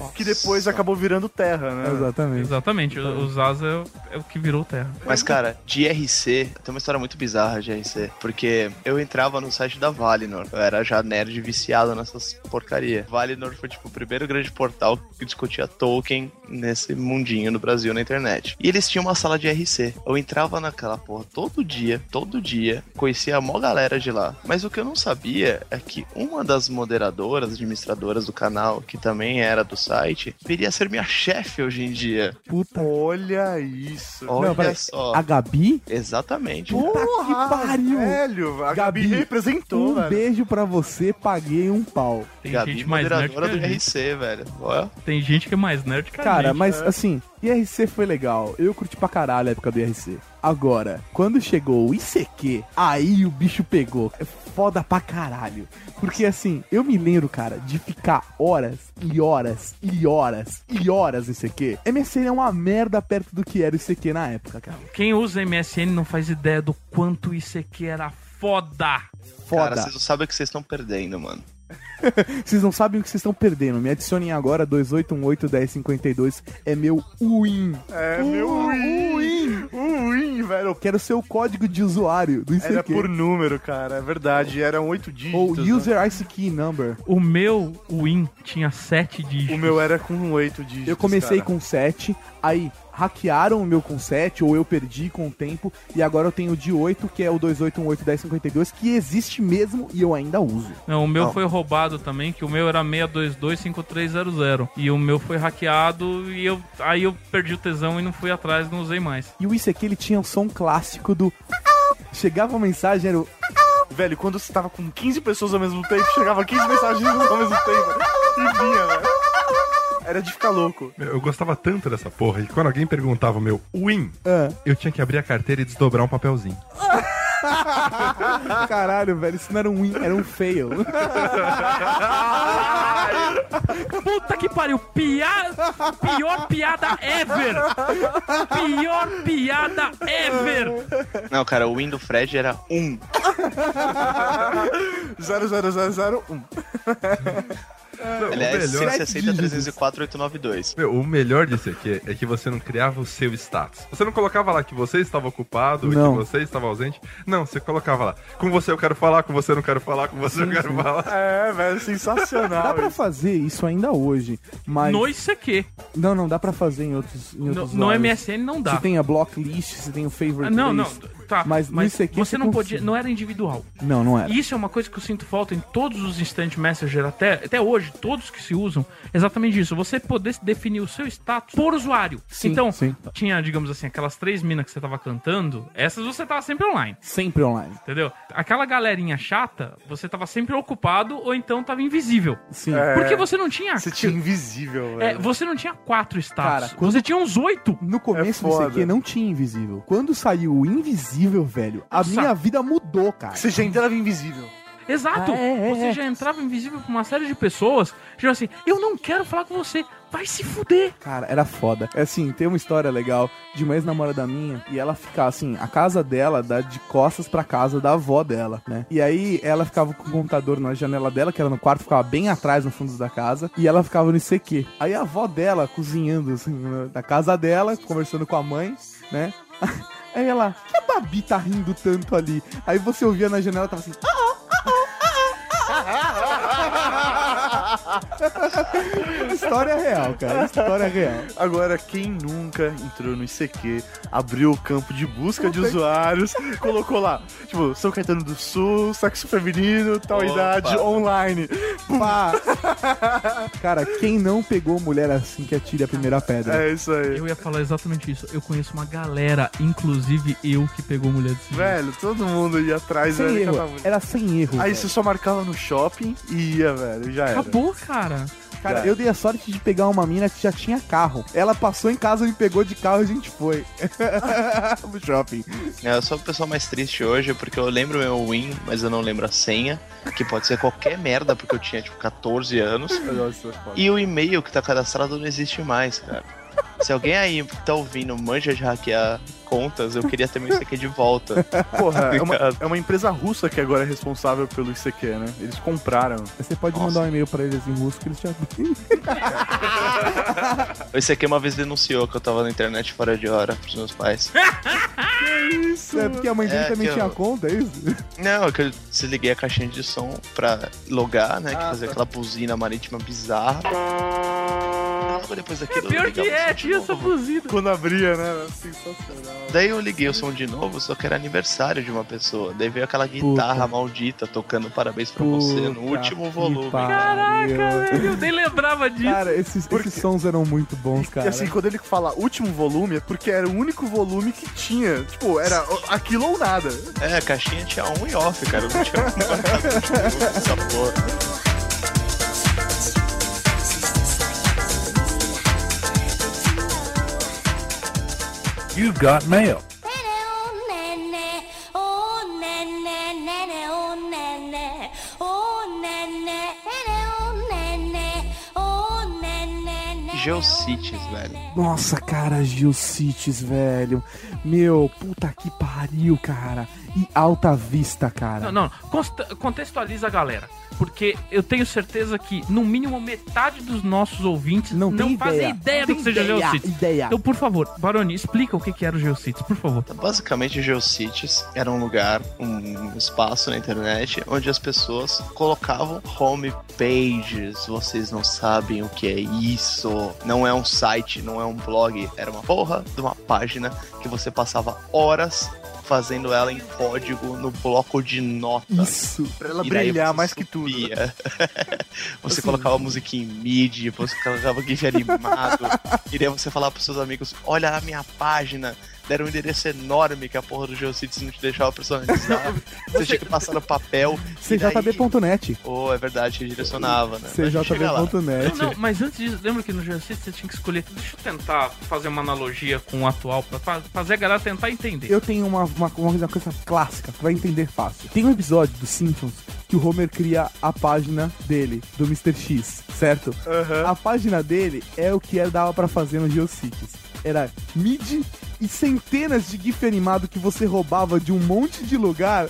Que depois acabou virando Terra, né? Exatamente. Exatamente, o- os As é, o- é o que virou Terra. Mas, cara, de IRC, tem uma história muito bizarra de IRC. Porque eu entrava no site da Valinor. Eu era já nerd viciado nessas porcaria. Valinor foi, tipo, o primeiro grande portal que discutia Tolkien nesse mundinho no Brasil, na internet. E eles tinham uma sala de IRC. Eu entrava naquela porra todo dia, todo dia. Conhecia a maior galera de lá. Mas o que eu não sabia é que uma das moderadoras, administradoras do canal, que também era do site, viria a ser minha chefe hoje em dia. Puta. Olha isso. Olha Não, só. A Gabi? Exatamente. Puta que pariu. Velho, a Gabi, Gabi, representou, Um velho. beijo pra você, paguei um pau. Tem Gabi, gente mais nerd moderadora a do gente. RC, velho. Tem gente que é mais nerd que a Cara, gente. mas assim, IRC foi legal. Eu curti pra caralho a época do IRC. Agora, quando chegou o ICQ, aí o bicho pegou. É foda pra caralho. Porque assim, eu me lembro, cara, de ficar horas e horas e horas e horas no ICQ. MSN é uma merda perto do que era o ICQ na época, cara. Quem usa MSN não faz ideia do quanto isso aqui era foda. Foda. cara, vocês não sabem o que vocês estão perdendo, mano. Vocês não sabem o que vocês estão perdendo. Me adicionem agora 2818-1052. É meu win. É, meu win. O win, velho. Eu quero ser o código de usuário do ICQ. Era por número, cara. É verdade. Eram oito dígitos. Ou né? user IC key number. O meu Win tinha sete dígitos. O meu era com oito dígitos. Eu comecei cara. com 7, aí hackearam o meu com 7, ou eu perdi com o tempo, e agora eu tenho o de 8, que é o 28181052, que existe mesmo e eu ainda uso. Não, o meu Não. foi roubado também, que o meu era 6225300. E o meu foi hackeado e eu aí eu perdi o tesão e não fui atrás, não usei mais. E o ICQ ele tinha o som clássico do. Chegava uma mensagem, era o. Velho, quando você tava com 15 pessoas ao mesmo tempo, chegava 15 mensagens ao mesmo tempo. E vinha, velho. Era de ficar louco. Meu, Eu gostava tanto dessa porra que quando alguém perguntava o meu win, Ah, eu tinha que abrir a carteira e desdobrar um papelzinho. caralho, velho, isso não era um win, era um fail. Puta que pariu, piada, pior piada ever. Pior piada ever. Não, cara, o win do Fred era 1. 00001. Não, Ele é o melhor, 160 304 892. meu, o melhor disso aqui é que você não criava o seu status. Você não colocava lá que você estava ocupado Não. e que você estava ausente. Não, você colocava lá. Com você eu quero falar, com você eu não quero falar, com você eu quero falar. É, velho, sensacional. Dá pra fazer isso ainda hoje, mas. No ICQ. Não, não, dá pra fazer em outros. Em No, outros no usuários. MSN não dá. Você tem a block list, você tem o favorite Ah, Não, não, list. Tá. Mas Mas, você não podia, não era individual. Não, não era. E isso é uma coisa que eu sinto falta em todos os instant messenger, até, até hoje, todos que se usam, exatamente isso. Você poder definir o seu status por usuário. Sim, então, sim. tinha, digamos assim, aquelas três minas que você tava cantando, essas você tava sempre online, Sempre online. entendeu? Aquela galerinha chata, você tava sempre ocupado ou então tava invisível. Sim. É. Porque você não tinha. Você tinha invisível, é, velho. você não tinha quatro status. Cara, quando- Você tinha uns oito. No começo É. ICQ não tinha invisível. Quando saiu o invisível, velho, a Nossa. minha vida mudou, cara. Você já entrava invisível. Exato! Ah, é, é, você é. já entrava invisível pra uma série de pessoas. Tipo assim, eu não quero falar com você. Vai se fuder. Cara, era foda. É assim, tem uma história legal de uma ex-namorada minha e ela ficava assim, a casa dela dá de costas pra casa da avó dela, né? E aí ela ficava com o computador na janela dela, que era no quarto, ficava bem atrás no fundo da casa, e ela ficava no ICQ. Aí a avó dela cozinhando assim na casa dela, conversando com a mãe, né? Aí ela, que a Babi tá rindo tanto ali? Aí você ouvia na janela, tava assim, ah, História real, cara. História real. Agora, quem nunca entrou no ICQ, abriu o campo de busca de usuários, colocou lá, tipo, São Caetano do Sul, sexo feminino, tal Opa. idade, online. Pá. Cara, quem não pegou mulher assim que atire a primeira pedra? É isso aí. Eu ia falar exatamente isso. Eu conheço uma galera, inclusive eu, que pegou mulher desse jeito. Velho, todo mundo ia atrás, sem velho, erro. Era sem erro. Aí velho. você só marcava no shopping e ia, velho, já era. Acabou, cara. Cara, eu dei a sorte de pegar uma mina que já tinha carro. Ela passou em casa, me pegou de carro e a gente foi. no shopping. É, Eu sou a pessoa mais triste hoje porque eu lembro meu win, mas eu não lembro a senha, que pode ser qualquer merda, porque eu tinha tipo 14 anos. E o e-mail que tá cadastrado não existe mais, cara. Se alguém aí que tá ouvindo manja de hackear contas, eu queria ter meu ICQ de volta. Porra, é uma, é uma empresa russa que agora é responsável pelo ICQ, né? Eles compraram. Você pode Nossa. mandar um e-mail pra eles em russo que eles te O ICQ uma vez denunciou que eu tava na internet fora de hora pros meus pais. É porque a mãe dele É, também que tinha eu- conta, é isso? Não, é que eu desliguei a caixinha de som pra logar, né? Que Ah, fazia tá. aquela buzina marítima bizarra. Logo depois daquilo, eu Pior que o é, som de tinha essa novo. buzina. Quando abria, né? Era sensacional. Daí eu liguei o som de novo, só que era aniversário de uma pessoa. Daí veio aquela guitarra maldita tocando parabéns pra você no Puta último volume. pariu. Caraca, velho, eu nem lembrava disso. Cara, esses, esses sons eram muito bons, E cara. assim, quando ele fala último volume, é porque era o único volume que tinha. Tipo, era aquilo ou nada. É, a caixinha tinha on e off, cara. Não tinha essa porra. Oh, nene, nene, Geocities, velho. Nossa, cara, Geocities, velho. Meu, puta que pariu, cara. E Alta Vista, cara. Não, não, contextualiza a galera. Porque eu tenho certeza que, no mínimo, metade dos nossos ouvintes Não, não, tem fazem ideia. ideia, Não do que seja ideia, Geocities. ideia. Então, por favor, Baroni, explica o que que era o Geocities, por favor. Basicamente, Geocities era um lugar, um espaço na internet onde as pessoas colocavam home pages. Vocês não sabem o que é isso. Não é um site, não é um blog. Era uma porra de uma página que você passava horas fazendo ela em código no bloco de notas. Isso. Pra ela brilhar mais que tudo. né? subia. você colocava música em MIDI, você colocava GIF animado. e daí você falava pros seus amigos: Olha a minha página. Deram um endereço enorme que a porra do GeoCities não te deixava personalizar. você tinha que passar no papel. e daí- CJB.net. Oh, é verdade, redirecionava, né? CJB.net. Não, mas antes disso, lembra que no Geocities você tinha que escolher. Deixa eu tentar fazer uma analogia com o atual, pra fa- fazer a galera tentar entender. Eu tenho uma, uma, uma coisa clássica que vai entender fácil. Tem um episódio dos Simpsons que o Homer cria a página dele, do Mr. X, certo? A página dele é o que era, dava pra fazer no GeoCities. Era MIDI e centenas de GIF animado que você roubava de um monte de lugar,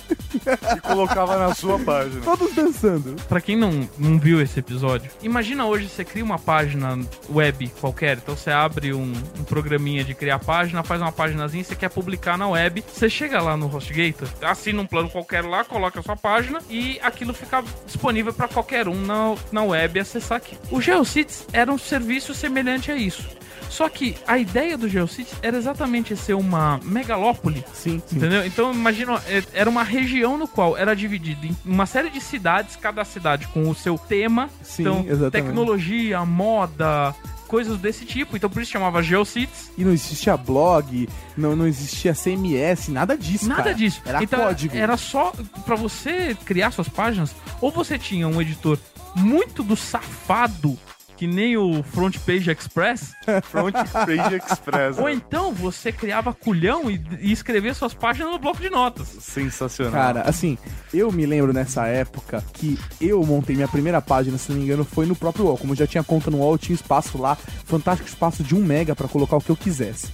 E colocava na sua página. todos dançando. Pra quem não, não viu esse episódio, imagina hoje você cria uma página web qualquer, então você abre um, um programinha de criar página, faz uma páginazinha, você quer publicar na web, você chega lá no HostGator, assina um plano qualquer lá, coloca a sua página e aquilo fica disponível pra qualquer um na, na web acessar aqui. O GeoCities era um serviço semelhante a isso. Só que a ideia do GeoCities era exatamente ser uma megalópole Sim, sim. Entendeu? Então, imagina, é- era uma região no qual era dividido em uma série de cidades, cada cidade com o seu tema. Sim, então, exatamente. tecnologia, moda, coisas desse tipo. Então, por isso chamava GeoCities. E não existia blog, não, não existia CMS, nada disso, Nada cara. disso. Era então, código. Era só pra você criar suas páginas, ou você tinha um editor muito do safado, que nem o Front Page Express, Front Page Express. ou né? então você criava culhão e, e escrevia suas páginas no bloco de notas. Sensacional. Cara, assim, eu me lembro nessa época que eu montei minha primeira página, se não me engano, foi no próprio UOL. Como eu já tinha conta no UOL, eu tinha espaço lá, fantástico espaço de um mega pra colocar o que eu quisesse.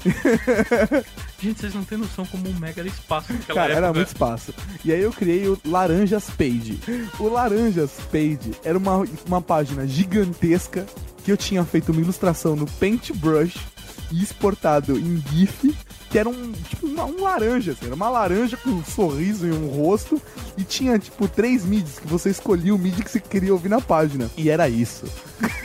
Gente, vocês não têm noção como um mega era espaço naquela Cara, época. era muito espaço. E aí eu criei o Laranjas Page. O Laranjas Page era uma, uma página gigantesca que eu tinha feito uma ilustração no Paintbrush e exportado em GIF que era um, tipo, uma- um laranja, assim, era uma laranja com um sorriso e um rosto, e tinha, tipo, três mídias que você escolhia o mídia que você queria ouvir na página. E era isso.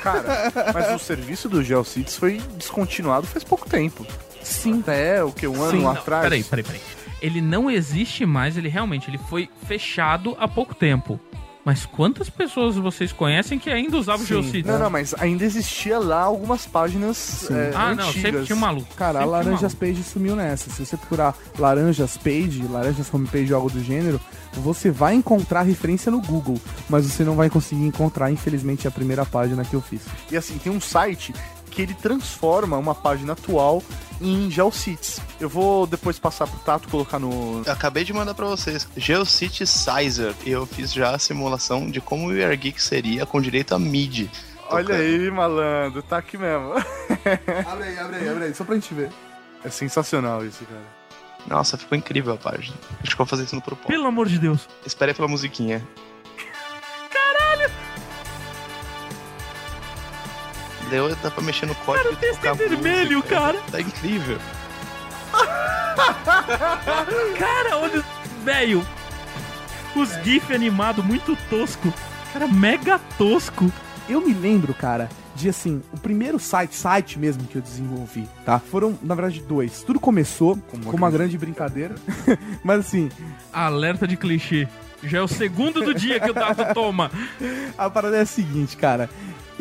Cara, mas o serviço do GeoCities foi descontinuado faz pouco tempo. Sim. Até o que, um ano Sim. Não, atrás? Peraí, peraí, peraí. Ele não existe mais, ele realmente ele foi fechado há pouco tempo. Mas quantas pessoas vocês conhecem que ainda usavam o GeoCities? Não, não, mas ainda existia lá algumas páginas é, Ah, não, antigas. sempre tinha um maluco. Cara, a sempre um Laranjas. Page sumiu nessa. Se você procurar Laranjas Page, Laranjas Homepage ou algo do gênero, você vai encontrar referência no Google, mas você não vai conseguir encontrar, infelizmente, a primeira página que eu fiz. E assim, tem um site que ele transforma uma página atual em GeoCities. Eu vou depois passar pro Tato colocar no. Eu acabei de mandar pra vocês. GeoCity Sizer. E eu fiz já a simulação de como o Are Geek seria com direito a MIDI. Olha aí, malandro, tá aqui mesmo. Abre aí, abre aí, abre aí, só pra gente ver. É sensacional isso, cara. Nossa, ficou incrível a página. Acho que eu vou fazer isso no propósito. Pelo amor de Deus. Espere aí pela musiquinha. Deu, dá pra mexer no código Cara, o texto é vermelho, música. cara. Tá incrível. Cara, olha, velho. Os GIF animado muito tosco. Cara, mega tosco. Eu me lembro, cara, de assim, o primeiro site, site mesmo que eu desenvolvi, tá? Foram, na verdade, dois. Tudo começou com uma grande brincadeira, mas assim, Alerta de clichê. Já é o segundo do dia que o Tato toma. A parada é a seguinte, cara.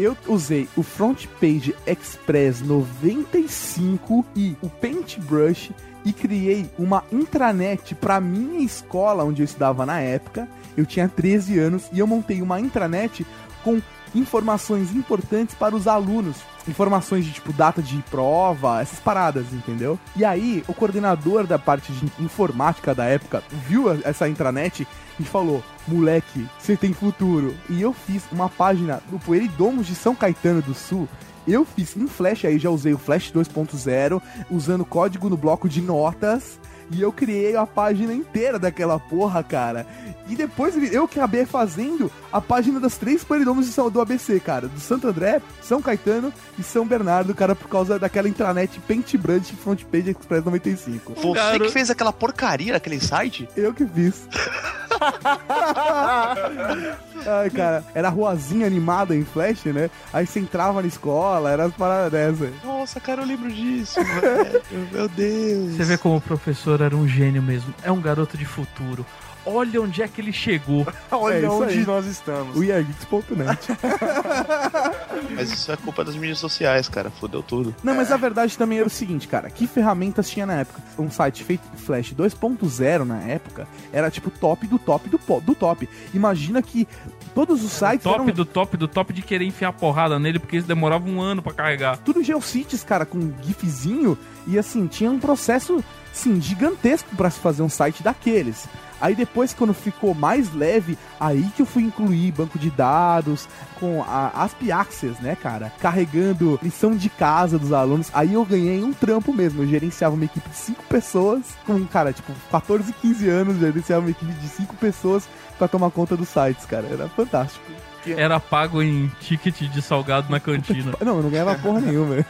Eu usei o Front Page Express 95 e o Paintbrush e criei uma intranet pra minha escola onde eu estudava na época. Eu tinha 13 anos e eu montei uma intranet com informações importantes para os alunos. Informações de tipo data de prova, essas paradas, entendeu? E aí, o coordenador da parte de informática da época viu essa intranet e falou: Moleque, você tem futuro. E eu fiz uma página do Poeidomos de São Caetano do Sul. Eu fiz em Flash, aí já usei o Flash 2.0, usando código no bloco de notas. E eu criei a página inteira daquela porra, cara. E depois eu acabei fazendo a página das três São- do ABC, cara. Do Santo André, São Caetano e São Bernardo, cara, por causa daquela intranet Paintbrush Front Page Express 95. Você Cara- que fez aquela porcaria naquele site? Eu que fiz. Ai, cara, era ruazinha animada em Flash, né? Aí você entrava na escola, era as paradas dessa. Nossa, cara, eu lembro disso, velho. Meu Deus. Você vê como o professor era um gênio mesmo. É um garoto de futuro. Olha onde é que ele chegou. Olha É onde aí. nós estamos. O IAGeeks.net. Mas isso é culpa das mídias sociais, cara. Fudeu tudo. Não, mas a verdade também era o seguinte, cara. Que ferramentas tinha na época? Um site feito em Flash 2.0 na época era tipo top do top do, do top. Imagina que todos os sites Top eram do top do top de querer enfiar porrada nele, porque isso demorava um ano pra carregar. tudo GeoCities, cara, com gifzinho. E assim, tinha um processo, sim, gigantesco pra se fazer um site daqueles. Aí depois, quando ficou mais leve, aí que eu fui incluir banco de dados com a ASP Access, né, cara? Carregando lição de casa dos alunos. Aí eu ganhei um trampo mesmo. Eu gerenciava uma equipe de cinco pessoas, com, cara, tipo, 14, 15 anos, gerenciava uma equipe de cinco pessoas pra tomar conta dos sites, cara. Era fantástico. Era pago em ticket de salgado na cantina. Não, eu não ganhava porra nenhuma.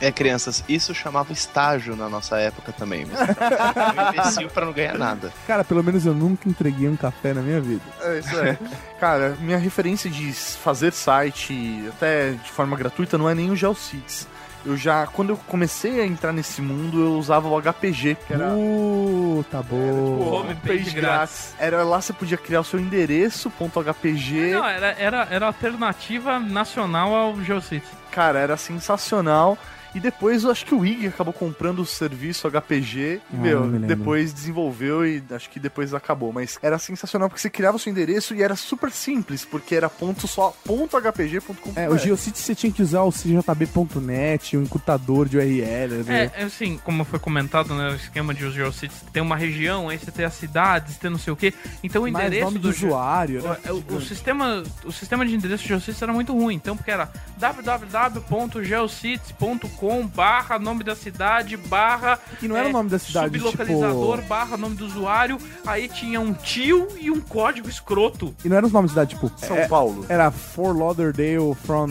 É, crianças, isso chamava estágio na nossa época também. Mas um imbecil pra não ganhar nada. Cara, pelo menos eu nunca entreguei um café na minha vida. É isso aí. Cara, minha referência de fazer site até de forma gratuita não é nem o GeoCities. Eu já, quando eu comecei a entrar nesse mundo, eu usava o HPG, que era Uh, tá tipo, bom. homepage grátis. Era lá você podia criar o seu endereço, ponto .hpg. Não, era, era, era alternativa nacional ao GeoCities. Cara, era sensacional. E depois eu acho que o IG acabou comprando o serviço HPG e, Ah, meu, me depois desenvolveu e acho que depois acabou. Mas era sensacional porque você criava o seu endereço e era super simples, porque era ponto só, ponto .hpg.com. É, o GeoCities você tinha que usar o CJB.net, um encurtador de URL. né? É, é assim, como foi comentado, né, o esquema de GeoCities, tem uma região, aí você tem as cidades, tem não sei o quê. Então o endereço nome do do usuário, né? O, o- o sistema, o sistema de endereço de GeoCities era muito ruim, então porque era www.geocities.com www.facebook.com barra nome da cidade, barra Que não era o nome da cidade, sublocalizador, tipo- barra nome do usuário, aí tinha um tio e um código escroto. E não eram os nomes de cidade, tipo. São é- Paulo. Era Fort Lauderdale from.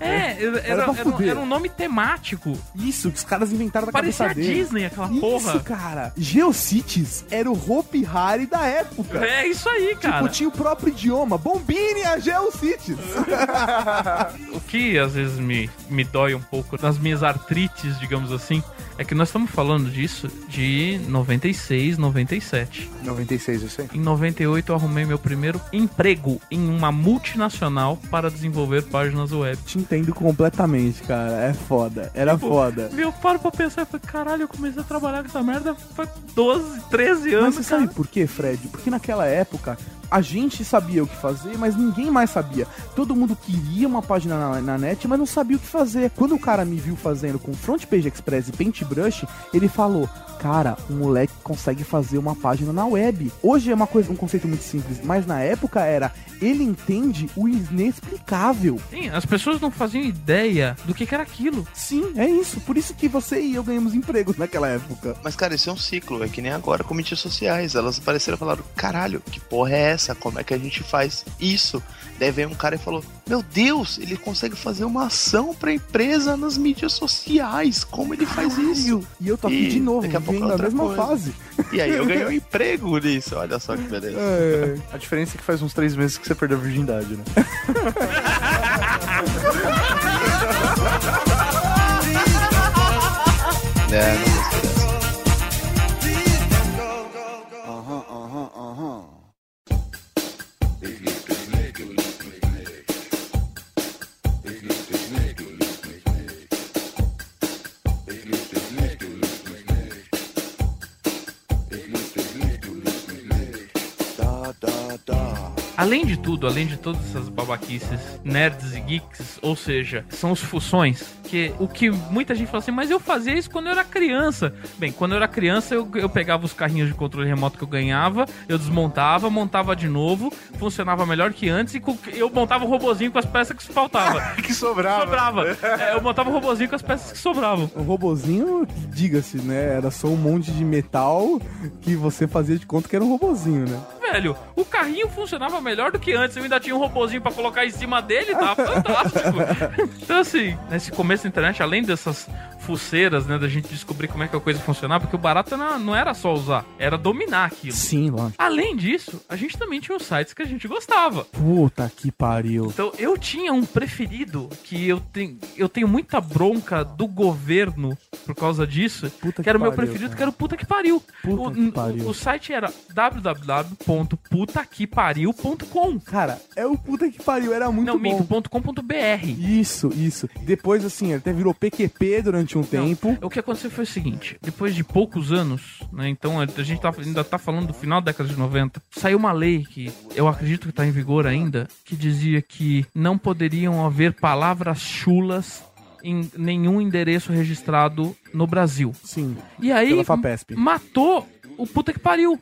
É, era, Era era, era um- era um nome temático. Isso, que os caras inventaram da Parecia a cabeça dele. Disney, aquela Isso, porra. cara. Geocities era o Hopi Hari da época. É isso aí, cara. Tipo, tinha o próprio idioma. Bombine a Geocities. O que às vezes me, me dói um pouco nas minhas artrites, digamos assim, é que nós estamos falando disso de 96, 97. 96, eu sei. Em 98 eu arrumei meu primeiro emprego em uma multinacional para desenvolver páginas web. Te entendo completamente, cara. É foda. Era foda. Eu paro pra pensar e falei, caralho, eu comecei a trabalhar com essa merda faz 12, 13 anos. Mas você cara. sabe por quê, Fred? Porque naquela época a gente sabia o que fazer, mas ninguém mais sabia. Todo mundo queria uma página na, na net, mas não sabia o que fazer. Quando o cara me viu fazendo com Front Page Express e Paintbrush, ele falou: Cara, o moleque consegue fazer uma página na web. Hoje é uma coisa, um conceito muito simples, mas na época era ele entende o inexplicável. Sim, as pessoas não faziam ideia do que, que era aquilo. Sim, é isso. Por isso que você e eu ganhamos empregos naquela época. Mas, cara, isso é um ciclo. É que nem agora com mídias sociais. Elas apareceram e falaram: caralho, que porra é essa? Como é que a gente faz isso? Daí veio um cara e falou: Meu Deus, ele consegue fazer uma ação pra empresa nas mídias sociais. Como ele faz isso? E eu tô aqui E de novo, daqui a pouco vivendo a outra mesma coisa. fase. E aí eu ganhei um emprego nisso. Olha só que beleza. É. A diferença é que faz uns três meses que você perdeu a virgindade, né? É, Além de tudo, além de todas essas babaquices, nerds e geeks, ou seja, são os fuções, que o que muita gente fala assim, mas eu fazia isso quando eu era criança. Bem, quando eu era criança, eu, eu pegava os carrinhos de controle remoto que eu ganhava, eu desmontava, montava de novo, funcionava melhor que antes, e com- eu montava o robozinho com as peças que faltava. que sobrava. sobrava. É, eu montava o robozinho com as peças que sobravam. O robozinho, diga-se, né? Era só um monte de metal que você fazia de conta que era um robozinho, né? Velho, o carrinho funcionava melhor do que antes. Eu ainda tinha um robozinho pra colocar em cima dele, tava fantástico. Então, assim, nesse começo da internet, além dessas fuceiras, né, da gente descobrir como é que a coisa funcionava, porque o barato não, não era só usar, era dominar aquilo. Sim, lógico. Além disso, a gente também tinha os sites que a gente gostava. Puta que pariu. Então, eu tinha um preferido que eu, tenho eu tenho muita bronca do governo por causa disso, Puta que era o meu pariu, preferido, cara. que era o puta que pariu. Puta o, que pariu. o- o site era www.putaquepariu.com. Cara, é o puta que pariu, era muito Não, bom. .com.br. Isso, isso. Depois, assim, até virou PQP durante um tempo. O que aconteceu foi o seguinte: depois de poucos anos, né? Então a gente tá- ainda tá falando do final da década de 90, saiu uma lei que eu acredito que tá em vigor ainda, que dizia que não poderiam haver palavras chulas em nenhum endereço registrado no Brasil. Sim, E aí matou o puta que pariu.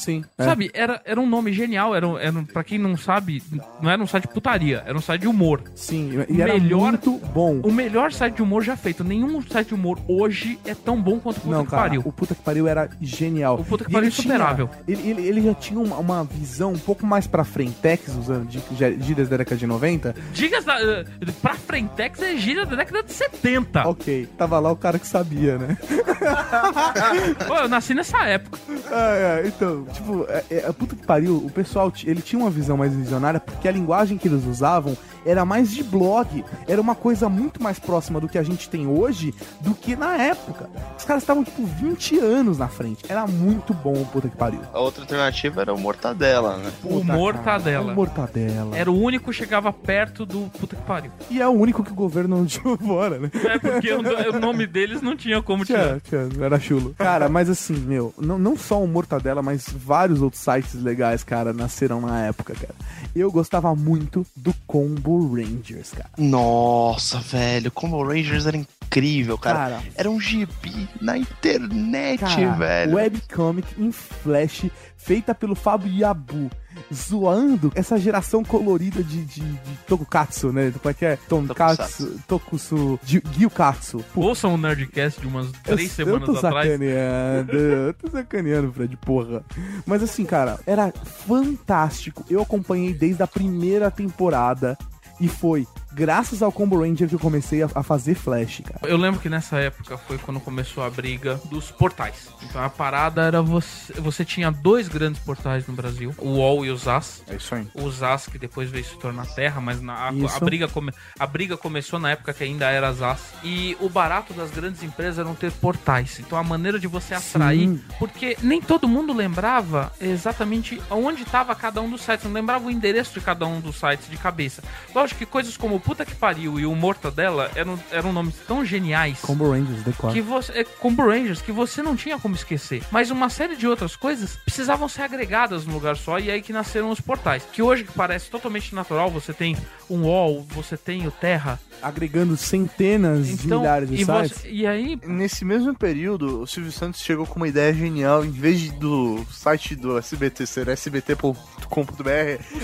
Sim. é. Sabe, era, era um nome genial, era, era, pra quem não sabe, não era um site de putaria, era um site de humor. Sim, e era Melhor- muito bom. O melhor site de humor já feito. Nenhum site de humor hoje é tão bom quanto o Puta Não, que cara, Pariu. o Puta que Pariu era genial. O Puta que E Pariu é insuperável. tinha- ele, ele, ele já tinha uma, uma visão um pouco mais pra frentex, usando gírias da década de 90. Dicas da, eh, pra Frentex é gira da década de 70. Ok, tava lá o cara que sabia, né? Pô, eu nasci nessa época. É, é, então, tipo, é, é, puta que pariu, o pessoal, ele tinha uma visão mais visionária porque a linguagem que eles usavam era mais de blog, era uma coisa muito mais próxima do que a gente tem hoje do que na época. Os caras estavam, tipo, 20 anos na frente. Era muito bom o puta que pariu. A outra alternativa era o Mortadela, né? O Puta, Mortadela. cara, o Mortadela. Era o único que chegava perto do Puta que Pariu. E é o único que o governo não tirou fora, né? É porque o, o nome deles não tinha como tirar. Tinha, tinha, era chulo. Cara, mas assim, meu, não, não só o Mortadela, mas vários outros sites legais, cara, nasceram na época, cara. Eu gostava muito do Combo Rangers, cara. Nossa, velho, Combo Rangers era incrível, cara. Cara, Era um gibi na internet, cara velho. webcomic em flash, feita pelo Fábio Yabu. zoando essa geração colorida de, de, de Tokukatsu, né? Como é que é? Tonkatsu, Tokusu, Gyukatsu. Pô, Ouçam o Nerdcast de umas três eu, semanas eu tô atrás. sacaneando, eu tô sacaneando, Fred, porra. Mas assim, cara, era fantástico. Eu acompanhei desde a primeira temporada e foi graças ao Combo Ranger que eu comecei a, a fazer Flash, cara. Eu lembro que nessa época foi quando começou a briga dos portais. Então a parada era você. Você tinha dois grandes portais no Brasil: o UOL e o ZAS. É isso aí. O ZAS que depois veio se tornar Terra, mas na, a, a briga come- a briga começou na época que ainda era ZAS. E o barato das grandes empresas era não ter portais. Então a maneira de você atrair. Sim. Porque nem todo mundo lembrava exatamente onde estava cada um dos sites. Não lembrava o endereço de cada um dos sites de cabeça. Lógico que coisas como Puta que Pariu e o Mortadela eram, eram nomes tão geniais. Combo Rangers, decora. Que você, é, Combo Rangers, que você não tinha como esquecer. Mas uma série de outras coisas precisavam ser agregadas num lugar só, e aí que nasceram os portais. Que hoje que parece totalmente natural, você tem um UOL, você tem o Terra. Agregando centenas de Então, milhares de e, sites. você- e aí, Nesse mesmo período, o Silvio Santos chegou com uma ideia genial. Em vez de do site do SBT ser sbt.com.br,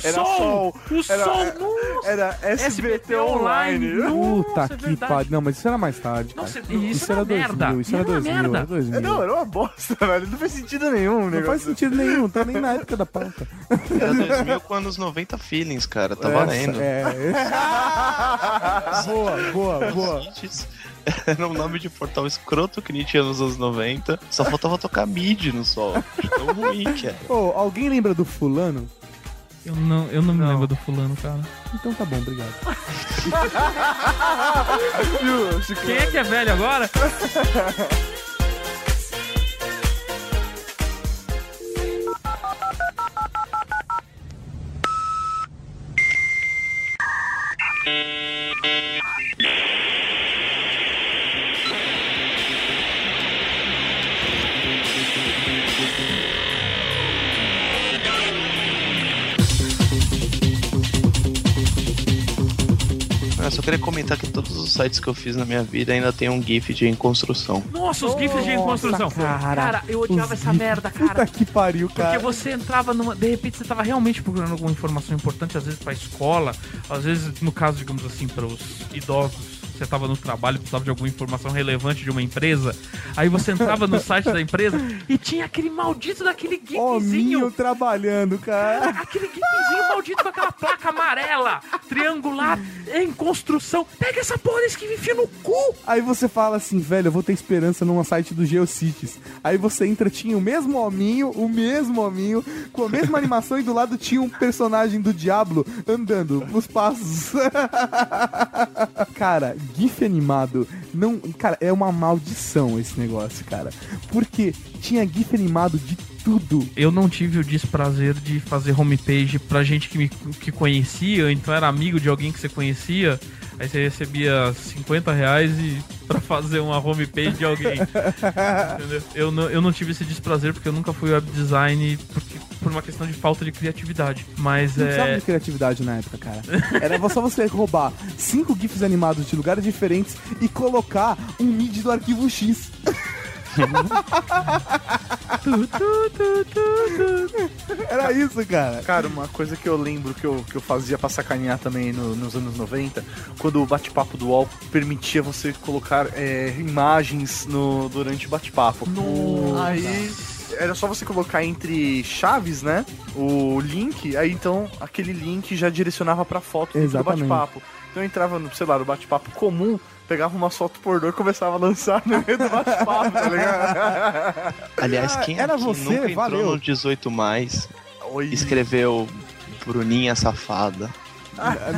era Sol! Sol. o era- Sol, é- nossa! Era SBT, SBT Online. Online. Puta Nossa, é que verdade. pariu. Não, mas isso era mais tarde. Cara. cê- isso era merda. 2000, isso era Era uma 2000, merda. era 2000. É, Não, era uma bosta, velho. Não faz sentido nenhum Não negócio. faz sentido nenhum, tá nem na época da pauta. Era 2000 com anos 90 feelings, cara. Tá Essa- valendo. É. boa, boa, boa. Hits Era um nome de portal escroto que tinha nos anos 90. Só faltava tocar mid no sol. De Tão ruim que era. Ô, alguém lembra do fulano? Eu não, eu não me lembro do fulano, cara. Então tá bom, obrigado. Quem é que é velho agora? Eu só queria comentar que todos os sites que eu fiz na minha vida ainda tem um GIF de construção. Nossa, os GIFs de construção. cara. eu odiava essa gifs. merda, Puta cara. que pariu, Porque cara. você entrava numa. De repente você tava realmente procurando alguma informação importante, às vezes pra escola, às vezes, no caso, digamos assim, para os idosos. Você tava no trabalho, precisava de alguma informação relevante de uma empresa. Aí você entrava no site da empresa e tinha aquele maldito daquele Hominho gifzinho. trabalhando, cara. Aquele gifzinho maldito com aquela placa amarela, triangular, em construção. Pega essa porra desse que enfia no cu. Aí você fala assim, velho, eu vou ter esperança numa site do GeoCities. Aí você entra, tinha o mesmo hominho, o mesmo hominho, com a mesma animação e do lado tinha um personagem do Diablo andando os passos. cara, GIF animado, não. Cara, é uma maldição esse negócio, cara. Porque tinha GIF animado de tudo. Eu não tive o desprazer de fazer homepage pra gente que me que conhecia, então era amigo de alguém que você conhecia. Aí você recebia 50 reais e pra fazer uma homepage de alguém. Entendeu? Eu não, eu não tive esse desprazer porque eu nunca fui web design porque, por uma questão de falta de criatividade. Mas Não é. de criatividade na época, cara. Era só você roubar cinco GIFs animados de lugares diferentes e colocar um MIDI do arquivo X. Era isso, cara. Cara, uma coisa que eu lembro que eu, que eu fazia pra sacanear também no- nos anos 90, quando o bate-papo do UOL permitia você colocar é, imagens no, durante o bate-papo. Aí era só você colocar entre chaves, né? O link, aí então aquele link já direcionava pra foto do bate-papo. Então eu entrava no, sei lá, no bate-papo comum, pegava uma foto pornô e começava a lançar no meio do bate-papo, tá ligado? Aliás, quem era aqui você? nunca entrou Valeu. no 18 mais Oi. escreveu Bruninha Safada?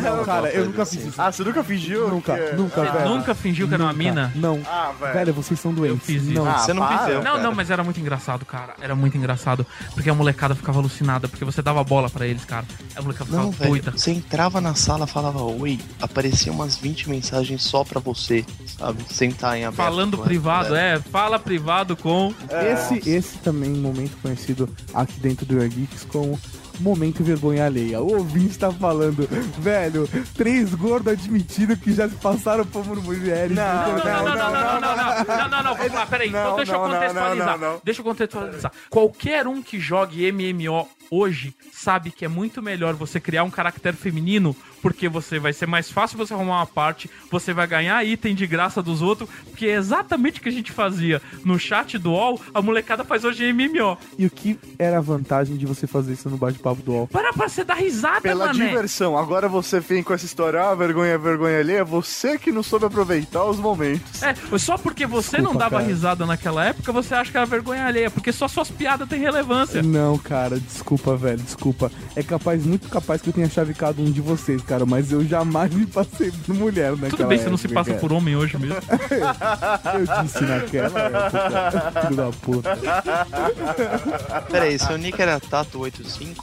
Não, cara, eu nunca fiz isso. Ah, você nunca fingiu? Nunca, que- nunca, Ah, velho. Nunca fingiu que era uma mina? Não. Ah, velho. Velho, vocês são doentes. fiz isso. Não. Ah, Você não para. viveu, Não, cara. não, mas era muito engraçado, cara. Era muito engraçado. Porque a molecada ficava alucinada, porque você dava bola pra eles, cara. A molecada ficava Não, velho. doida. Você entrava na sala, falava oi, aparecia umas 20 mensagens só pra você, sabe? Sentar em aberto. Falando a privado, galera. é. Fala privado com. Esse, esse também é um momento conhecido aqui dentro do Geeks como momento vergonha alheia. O ouvinte tá falando, velho, três gordos admitindo que já se passaram por mulheres. Não, Não, não, não, não, não, não, não, não. Não, não, não, vamos lá, peraí. então deixa não, eu contextualizar. não, não, não. Deixa eu contextualizar. Qualquer um que jogue MMO hoje sabe que é muito melhor você criar um caractere feminino, porque você vai ser mais fácil você arrumar uma parte, você vai ganhar item de graça dos outros, porque é exatamente o que a gente fazia no chat do UOL, a molecada faz hoje em MMO. E o que era a vantagem de você fazer isso no bate-papo do UOL? Para pra você dar risada, Pela mané. diversão. Agora você vem com essa história, ah, vergonha, vergonha alheia. Você que não soube aproveitar os momentos. É, só porque você Desculpa, não dava cara. risada naquela época, você acha que era vergonha alheia, porque só suas piadas têm relevância. Não, cara, desculpa, velho, desculpa. É capaz, muito capaz que eu tenha chavecado um de vocês, cara, mas eu jamais me passei por mulher naquela Tudo bem, você não se passa cara. por homem hoje mesmo. Eu disse naquela época, filho da puta. Peraí, seu nick era Tato85?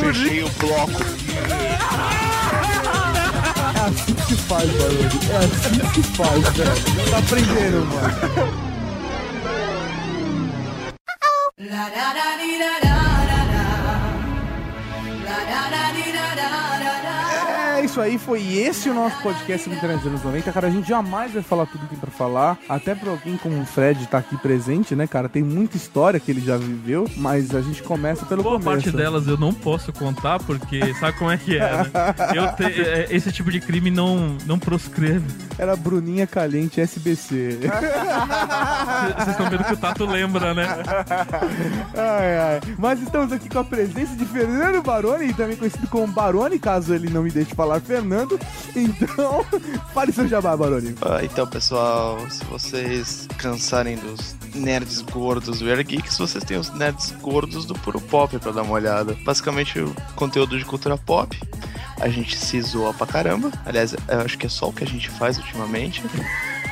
Fechei o bloco. É assim que se faz, barulho. É assim que se faz, velho. Tá aprendendo, mano. La da da dee da da da da. La da da dee da da da da. Isso aí, foi esse o nosso podcast sobre internet dos anos 90. Cara, a gente jamais vai falar tudo que tem pra falar. Até pra alguém como o Fred tá aqui presente, né, cara? Tem muita história que ele já viveu, mas a gente começa pelo Boa começo. parte delas eu não posso contar, porque sabe como é que é, né? Eu te- é, esse tipo de crime não, não proscreve. Era Bruninha Caliente SBC. Vocês estão vendo que o Tato lembra, né? ai, ai. Mas estamos aqui com a presença de Fernando Baroni, também conhecido como Baroni, caso ele não me deixe falar Fernando. Então, fale seu jabá, Baroni. Ah, então, pessoal, se vocês cansarem dos nerds gordos do Air Geeks, vocês têm os nerds gordos do Puro Pop pra dar uma olhada. Basicamente, o conteúdo de cultura pop. A gente se zoa pra caramba. Aliás, eu acho que é só o que a gente faz ultimamente.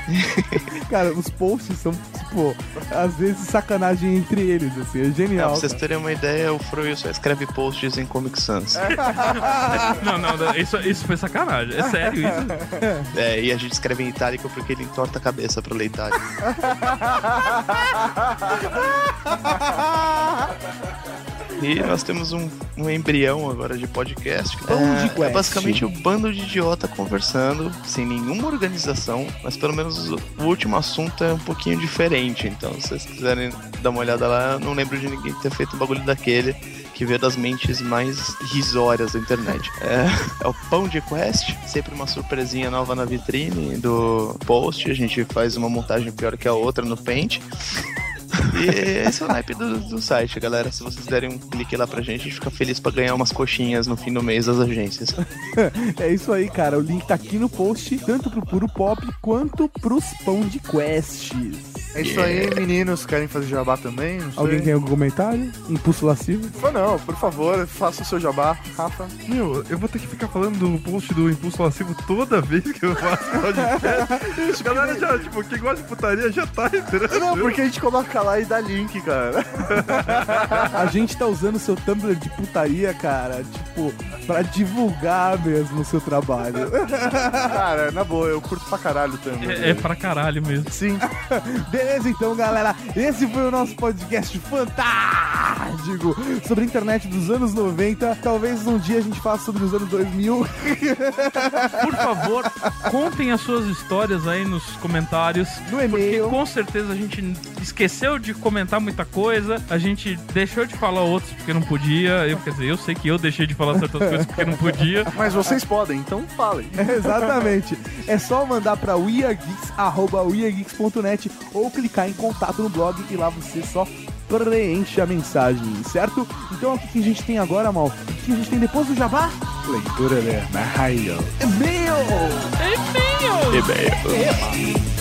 Cara, os posts são, tipo, às vezes sacanagem entre eles, assim, é É, genial. pra vocês terem uma ideia, o Froyo só escreve posts em Comic Sans. Não, não, não, isso, isso foi sacanagem. É sério isso? É, e a gente escreve em itálico porque ele entorta a cabeça pra ler itálico. E nós temos um, um embrião agora de podcast. que é, é basicamente um bando de idiota conversando, sem nenhuma organização, mas pelo menos o, o último assunto é um pouquinho diferente. Então, se vocês quiserem dar uma olhada lá, eu não lembro de ninguém ter feito um bagulho daquele. Que veio das mentes mais risórias da internet. É, é o Pão de Quest, sempre uma surpresinha nova na vitrine do post. A gente faz uma montagem pior que a outra no Paint. E esse é o naipe do, do site, galera. Se vocês derem um clique lá pra gente, a gente fica feliz pra ganhar umas coxinhas no fim do mês das agências. É isso aí, cara. O link tá aqui no post, tanto pro Puro Pop quanto pros Pão de Quests. É isso aí, meninos. Querem fazer jabá também? Não sei. Alguém tem algum comentário? Impulso lascivo? Ou não, por favor, faça o seu jabá, Rafa. Meu, eu vou ter que ficar falando do post do Impulso Lascivo toda vez que eu faço podcast. Galera já, tipo, quem gosta de putaria já tá entrando. Não, porque a gente coloca lá e dá link, cara. A gente tá usando o seu Tumblr de putaria, cara, tipo, pra divulgar mesmo o seu trabalho. Cara, na boa, eu curto pra caralho também. É, é pra caralho mesmo. Sim. Beleza, então, galera. Esse foi o nosso podcast fantástico sobre a internet dos anos 90. Talvez um dia a gente faça sobre os anos 2000. Por favor, contem as suas histórias aí nos comentários. No Porque e-mail. com certeza a gente esqueceu de comentar muita coisa, a gente deixou de falar outros porque não podia. Eu, quer dizer, eu sei que eu deixei de falar certas coisas porque não podia. Mas vocês podem, então falem. Exatamente. É só mandar arroba weargeeks.net ou clicar em contato no blog e lá você só preenche a mensagem, certo? Então o que que a gente tem agora, Mal? O que a gente tem depois do Jabá? Leitura de e-mail. E-mail!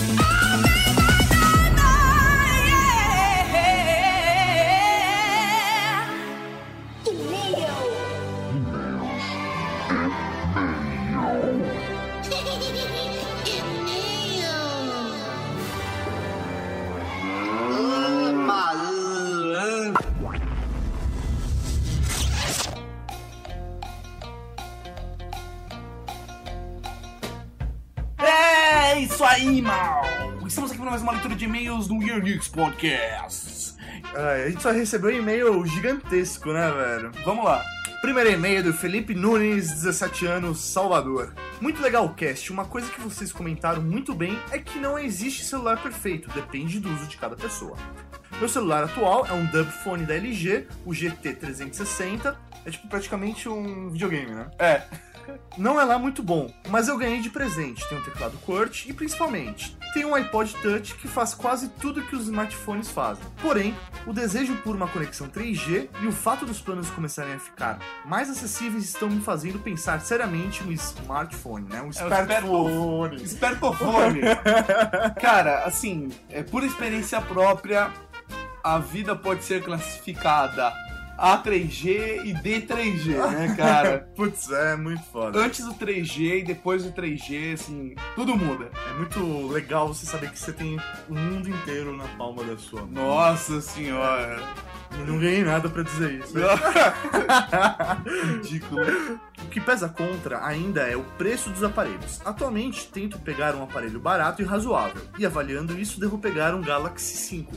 É isso aí, mal! Estamos aqui para mais uma leitura de e-mails no Year Geeks Podcast. Ai, a gente só recebeu um e-mail gigantesco, né, velho? Vamos lá. Primeiro e-mail do Felipe Nunes, 17 anos, Salvador. Muito legal o cast. Uma coisa que vocês comentaram muito bem é que não existe celular perfeito, depende do uso de cada pessoa. Meu celular atual é um dub phone da LG, o GT360. É tipo praticamente um videogame, né? É. Não é lá muito bom, mas eu ganhei de presente. Tem um teclado QWERTY e principalmente tem um iPod Touch que faz quase tudo que os smartphones fazem. Porém, o desejo por uma conexão 3G e o fato dos planos começarem a ficar mais acessíveis estão me fazendo pensar seriamente no smartphone, né? Um É smartphone. Espertofone. Cara, assim, é por experiência própria, a vida pode ser classificada A3G e D3G, né, cara? Putz, é muito foda. Antes do 3G e depois do 3G, assim, tudo muda. É muito legal você saber que você tem o mundo inteiro na palma da sua mão. Nossa senhora. E não ganhei nada pra dizer isso. Ridículo. O que pesa contra ainda é o preço dos aparelhos. Atualmente tento pegar um aparelho barato e razoável, e avaliando isso devo pegar um Galaxy 5.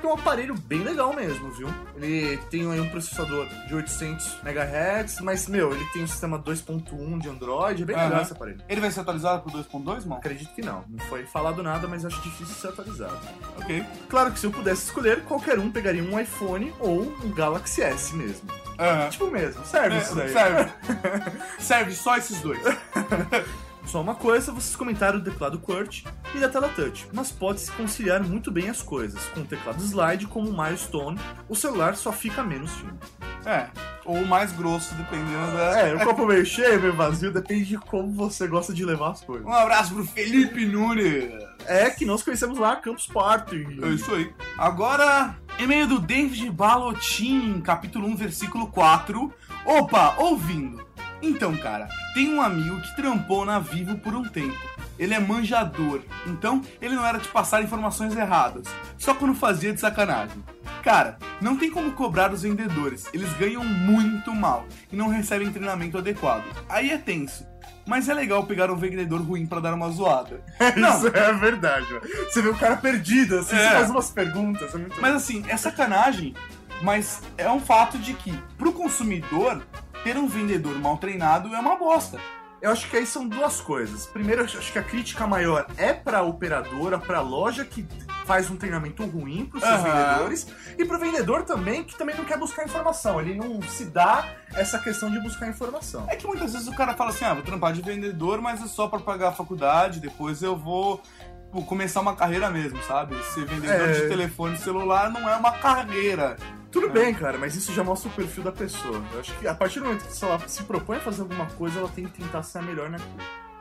Que é um aparelho bem legal mesmo, viu? Ele tem aí um processador de 800 MHz, mas meu, ele tem um sistema 2.1 de Android, é bem legal Aham. esse aparelho. Ele vai ser atualizado pro 2.2, mano? Acredito que não, não foi falado nada, mas acho difícil ser atualizado. Ok. Claro que se eu pudesse escolher, qualquer um pegaria um iPhone ou um Galaxy S mesmo. Aham. Tipo mesmo, serve É, isso daí. serve. serve só esses dois. Só uma coisa, vocês comentaram do teclado QWERTY e da tela touch, mas pode-se conciliar muito bem as coisas. Com o teclado slide como o milestone, o celular só fica menos fino. É. Ou mais grosso, dependendo da. É, o copo meio cheio, meio vazio, depende de como você gosta de levar as coisas. Um abraço pro Felipe Nunes. É que nós conhecemos lá Campus Party. É isso aí. Agora, e-mail do David Balotin, capítulo 1, versículo 4. Opa, ouvindo. Então, cara, tem um amigo que trampou na Vivo por um tempo. Ele é manjador, então ele não era de passar informações erradas, só quando fazia de sacanagem. Cara, não tem como cobrar os vendedores, eles ganham muito mal e não recebem treinamento adequado. Aí é tenso. Mas é legal pegar um vendedor ruim pra dar uma zoada. Não, Isso é verdade, mano. Você vê o cara perdido, assim, É. você faz umas perguntas. É muito Mas assim, é sacanagem, mas é um fato de que, pro consumidor, ter um vendedor mal treinado é uma bosta. Eu acho que aí são duas coisas. Primeiro, eu acho que a crítica maior é pra operadora, pra loja que faz um treinamento ruim pros seus Aham. vendedores e pro vendedor também que também não quer buscar informação. Ele não se dá essa questão de buscar informação. É que muitas vezes o cara fala assim: ah, vou trampar de vendedor, mas é só pra pagar a faculdade, depois eu vou pô, começar uma carreira mesmo, sabe? Ser vendedor É. de telefone celular não é uma carreira. Tudo bem, cara, mas isso já mostra o perfil da pessoa. Eu acho que a partir do momento que ela se propõe a fazer alguma coisa, ela tem que tentar ser a melhor naquilo.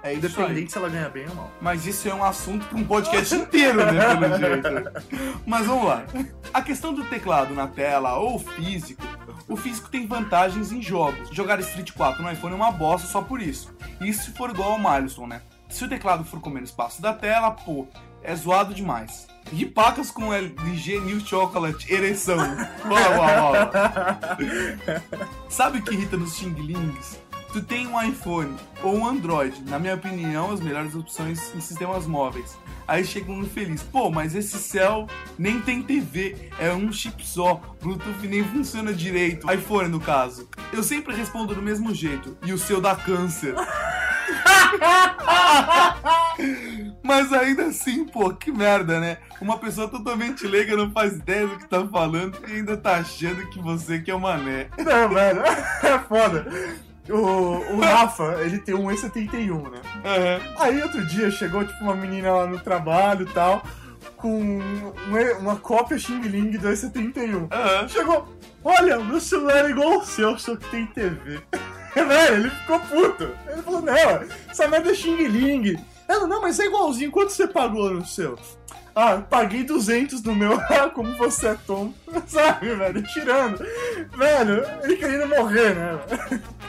É isso aí. Independente se ela ganha bem ou mal. Mas isso é um assunto para um podcast inteiro, né, pelo jeito. Mas vamos lá. A questão do teclado na tela ou físico, o físico tem vantagens em jogos. Jogar Street 4 no iPhone é uma bosta só por isso. Isso se for igual ao Milestone, né? Se o teclado for comendo espaço da tela, pô, é zoado demais. E pacas com LG New Chocolate ereção. Uau, uau, uau. Sabe o que irrita nos Xing Lings? Tu tem um iPhone ou um Android, na minha opinião, as melhores opções em sistemas móveis. Aí chega um infeliz, pô, mas esse céu nem tem TV, é um chip só, Bluetooth nem funciona direito, iPhone no caso. Eu sempre respondo do mesmo jeito, e o seu dá câncer. Mas ainda assim, pô, que merda, né? Uma pessoa totalmente leiga não faz ideia do que tá falando e ainda tá achando que você que é o mané. Não, velho, é foda. O, o Rafa, ele tem um E71, né? Aí outro dia chegou, tipo, uma menina lá no trabalho e tal, com um- uma cópia Xing Ling do E71. Chegou, olha, meu celular é igual ao seu, só que tem TV. Velho, ele ficou puto. Ele falou, não, essa merda é Xing Ling. Ela, não, mas é igualzinho, quanto você pagou no seu? Ah, paguei 200 no meu. Ah, como você é tonto. Sabe, velho? Tirando. Velho, ele querendo morrer, né?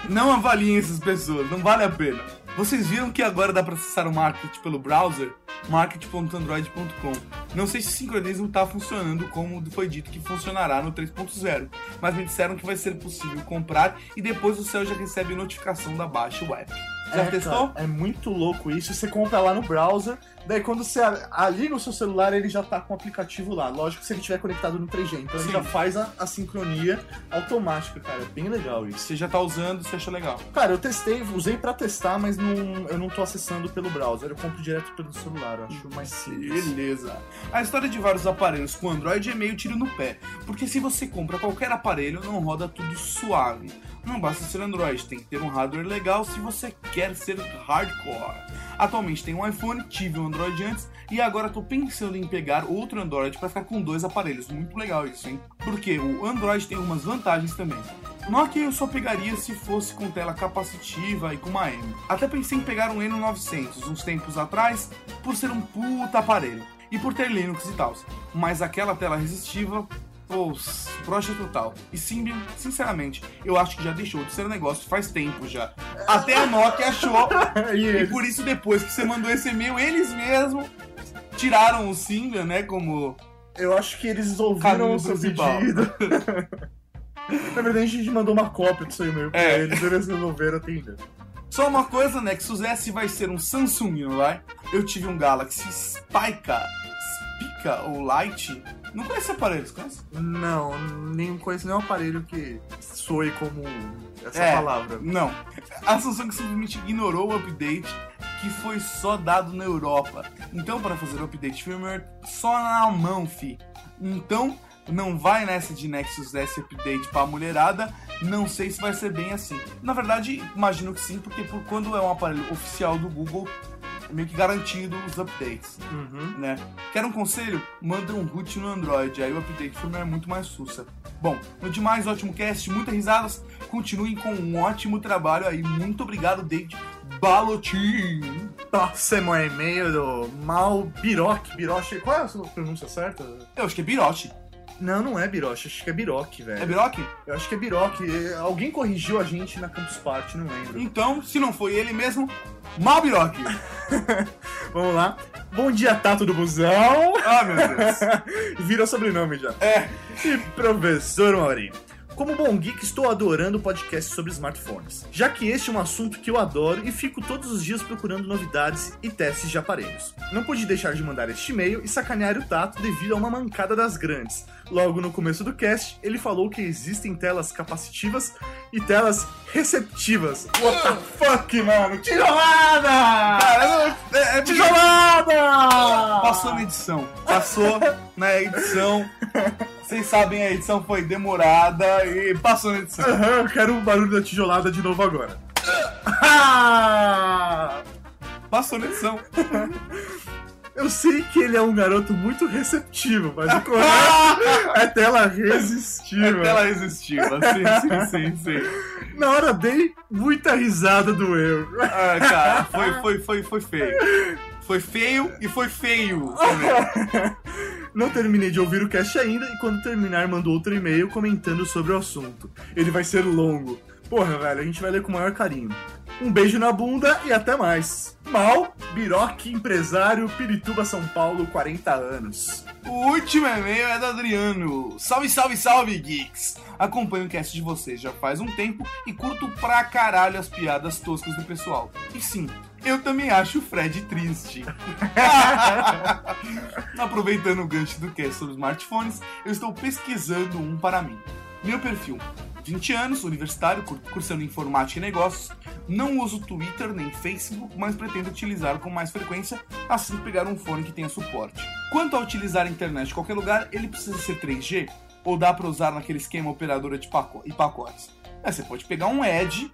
Não avaliem essas pessoas, não vale a pena. Vocês viram que agora dá pra acessar o Market pelo browser? Market.android.com. Não sei se o sincronismo tá funcionando como foi dito que funcionará no 3.0, mas me disseram que vai ser possível comprar e depois o céu já recebe notificação da baixa web. Já É, testou? cara, é muito louco isso. Você compra lá no browser, daí quando você ali no seu celular ele já tá com o aplicativo lá. Lógico que se ele estiver conectado no 3G, então Sim. ele já faz a, a sincronia automática, cara. É bem legal isso. Você já tá usando, você achou legal. Cara, eu testei, usei pra testar, mas não, eu não tô acessando pelo browser. Eu compro direto pelo celular, eu acho mais simples. Beleza. A história de vários aparelhos com Android é meio tiro no pé, porque se você compra qualquer aparelho, não roda tudo suave. Não basta ser Android, tem que ter um hardware legal se você quer ser hardcore. Atualmente tem um iPhone, tive um Android antes e agora tô pensando em pegar outro Android para ficar com dois aparelhos. Muito legal isso, hein? Porque o Android tem umas vantagens também. Nokia eu só pegaria se fosse com tela capacitiva e com uma M. Até pensei em pegar um N900 uns tempos atrás, por ser um puta aparelho e por ter Linux e tal. Mas aquela tela resistiva, pô, brocha total. E Symbian, sinceramente, eu acho que já deixou de ser um negócio faz tempo já. Até a Nokia achou. e por isso depois que você mandou esse e-mail, eles mesmos tiraram o Symbian, né, como Eu acho que eles ouviram o seu principal. pedido. Na verdade, a gente mandou uma cópia do seu e-mail pra É. eles, eles resolveram atender. Só uma coisa, Nexus S vai ser um Samsung, não vai? Eu tive um Galaxy Spica, Spica ou Lite. Não conhece aparelhos, conhece? Não, nem conheço nenhum aparelho que soe como essa É. palavra. Não. A Samsung simplesmente ignorou o update que foi só dado na Europa. Então, para fazer o update firmware, só na mão, fi. Então, não vai nessa de Nexus S update pra mulherada. Não sei se vai ser bem assim. Na verdade, imagino que sim, porque por quando é um aparelho oficial do Google, meio que garantido os updates, Uhum. né? Quer um conselho? Manda um root no Android, aí o update firmware é muito mais sussa. Bom, no demais, ótimo cast, muitas risadas. Continuem com um ótimo trabalho aí. Muito obrigado, David Balotin. Próximo e-mail do Mal Biroc. Biroche. Qual é a sua pronúncia certa? Eu acho que é Biroche. Não, não é Biroche, acho que é Biroc, velho. É Biroque? Eu acho que é Biroc. É, Alguém corrigiu a gente na Campus Party, não lembro. Então, se não foi ele mesmo, mal Biroque. Vamos lá. Bom dia, Tato do Busão. Ah, meu Deus. Vira sobrenome já. É. E professor Maurinho. Como bom geek, estou adorando o podcast sobre smartphones, já que este é um assunto que eu adoro e fico todos os dias procurando novidades e testes de aparelhos. Não pude deixar de mandar este e-mail e sacanear o Tato devido a uma mancada das grandes. Logo no começo do cast, ele falou que existem telas capacitivas e telas receptivas. What the fuck, mano? Tijolada! Cara, é, é Tijolada! Passou na edição. Passou na edição. Vocês sabem, a edição foi demorada e passou na edição. Aham, eu quero o barulho da tijolada de novo agora. Passou na edição. Eu sei que ele é um garoto muito receptivo, mas o correto é tela resistiva. Ela resistiu. Sim, sim, sim, sim. Na hora dei muita risada do eu. Ah, cara, foi, foi, foi, foi feio. Foi feio e foi feio. Não terminei de ouvir o cast ainda e quando terminar mandou outro e-mail comentando sobre o assunto. Ele vai ser longo. Porra, velho, a gente vai ler com o maior carinho. Um beijo na bunda e até mais. Mal, Biroque, empresário, Pirituba, São Paulo, 40 anos. O último e-mail é do Adriano. Salve, salve, salve, geeks! Acompanho o cast de vocês já faz um tempo e curto pra caralho as piadas toscas do pessoal. E sim, eu também acho o Fred triste. Aproveitando o gancho do cast sobre smartphones, eu estou pesquisando um para mim. Meu perfil. 20 anos, universitário, cur- cursando informática e negócios. Não uso Twitter nem Facebook, mas pretendo utilizar com mais frequência assim que pegar um fone que tenha suporte. Quanto a utilizar a internet em qualquer lugar, ele precisa ser 3G? Ou dá pra usar naquele esquema operadora de paco pacotes? É, você pode pegar um Edge,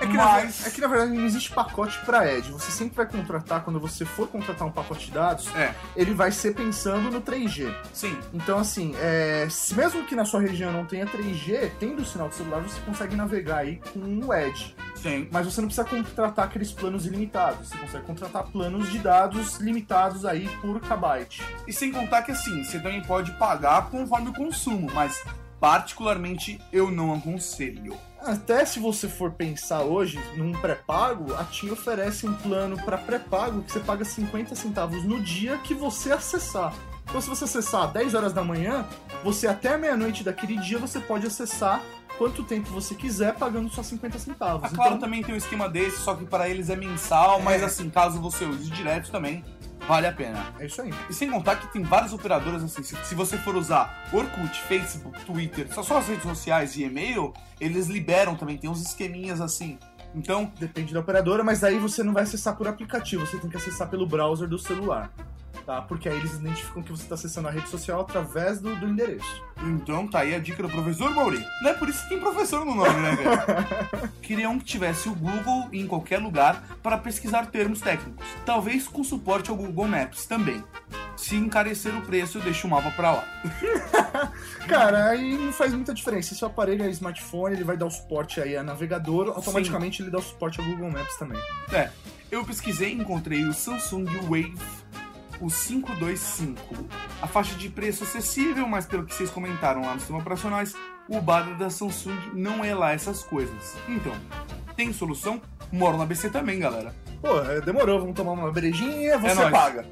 É que, na, mas... é que na verdade não existe pacote pra Edge. Você sempre vai contratar, quando você for contratar um pacote de dados, É, ele vai ser pensando no 3G. sim. Então, assim, é, se- mesmo que na sua região não tenha 3G, tendo o sinal de celular, você consegue navegar aí com o Edge. Sim. Mas você não precisa contratar aqueles planos ilimitados. Você consegue contratar planos de dados limitados aí por kbyte. E sem contar que assim, você também pode pagar conforme o consumo, mas particularmente eu não aconselho. Até se você for pensar hoje num pré-pago, a TIM oferece um plano para pré-pago que você paga 50 centavos no dia que você acessar. Então, se você acessar às 10 horas da manhã, você até meia-noite daquele dia você pode acessar quanto tempo você quiser, pagando só 50 centavos. A Claro Então, também tem um esquema desse, só que para eles é mensal, mas assim, caso você use direto também, vale a pena. é isso aí. E sem contar que tem várias operadoras assim, se, se você for usar Orkut, Facebook, Twitter, só, só as redes sociais e e-mail, eles liberam também, tem uns esqueminhas assim. Então, Depende da operadora, mas aí você não vai acessar por aplicativo, você tem que acessar pelo browser do celular. Tá? Porque aí eles identificam que você está acessando a rede social através do, do endereço. então tá aí a dica do professor Mauri. Não é por isso que tem professor no nome, né, cara? Queriam que tivesse o Google em qualquer lugar para pesquisar termos técnicos. Talvez com suporte ao Google Maps também. Se encarecer o preço, eu deixo o mapa pra lá. Cara, aí não faz muita diferença. Se o aparelho é smartphone, ele vai dar o suporte aí a navegador, automaticamente ele dá o suporte ao Google Maps também. É, eu pesquisei e encontrei o Samsung Wave, o 525. A faixa de preço acessível, mas pelo que vocês comentaram lá no sistema operacionais, o BADA da Samsung não é lá essas coisas. Então, tem solução? Moro na BC também, galera. Pô, é, demorou, vamos tomar uma brejinha, você nóis. paga.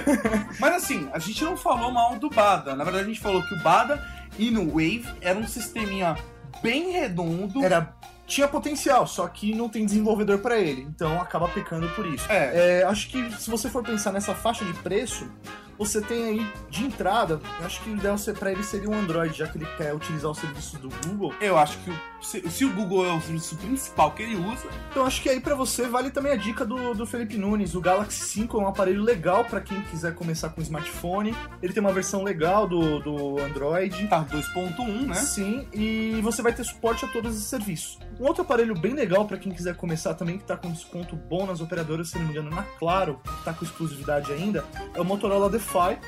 Mas assim, a gente não falou mal do BADA. Na verdade, a gente falou que o BADA e no Wave era um sisteminha bem redondo. Era, tinha potencial, só que não tem desenvolvedor pra ele, então acaba pecando por isso. É. É, acho que se você for pensar nessa faixa de preço, você tem aí de entrada, eu acho que o ideal pra ele seria um Android, já que ele quer utilizar o serviço do Google. Eu acho que o- se, se o Google é o serviço principal que ele usa, Então acho que aí pra você vale também a dica do, do Felipe Nunes. O Galaxy 5 é um aparelho legal pra quem quiser começar com smartphone. Ele tem uma versão legal do, do Android. tá 2.1, né? Sim, e você vai ter suporte a todos os serviços. Um outro aparelho bem legal pra quem quiser começar também, que tá com desconto bom nas operadoras, se não me engano, na Claro, que tá com exclusividade ainda, é o Motorola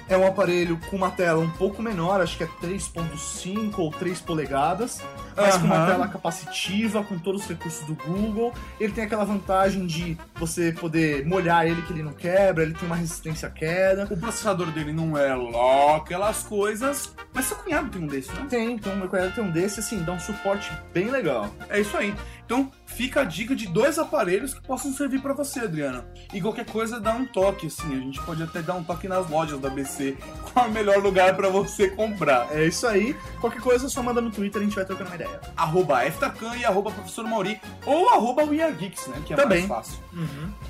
É um aparelho com uma tela um pouco menor, acho que é 3.5 ou 3 polegadas, mas com uma tela capacitiva, com todos os recursos do Google. Ele tem aquela vantagem de você poder molhar ele que ele não quebra, ele tem uma resistência à queda. O processador dele não é lá aquelas coisas. Mas seu cunhado tem um desse, né? Tem, então meu cunhado tem um desse, assim, dá um suporte bem legal. É isso aí. Então fica a dica de dois aparelhos que possam servir pra você, Adriana. E qualquer coisa dá um toque, assim. A gente pode até dar um toque nas lojas da BC. Qual é o melhor lugar pra você comprar? É isso aí. Qualquer coisa, só manda no Twitter, a gente vai trocando uma ideia. Arroba FTACAN e arroba professor Mauri. Ou arroba WeAreGeeks, né? Que é Também. mais fácil.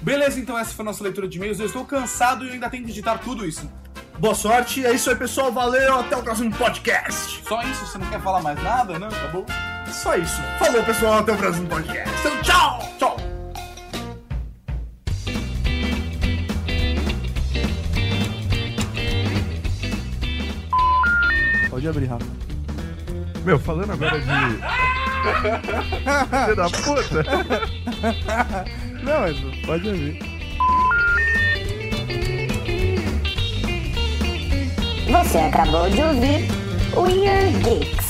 Beleza, então essa foi a nossa leitura de e-mails. Eu estou cansado e ainda tenho que digitar tudo isso. Boa sorte, é isso aí, pessoal. Valeu, até o próximo podcast. Só isso? Você não quer falar mais nada, não? Tá bom? Só isso. Falou, pessoal, até o próximo podcast. Então, tchau! Tchau! Pode abrir, Rafa. Meu, falando agora de. Filho da puta! Não, mas pode abrir. Você acabou de ouvir Year Geeks.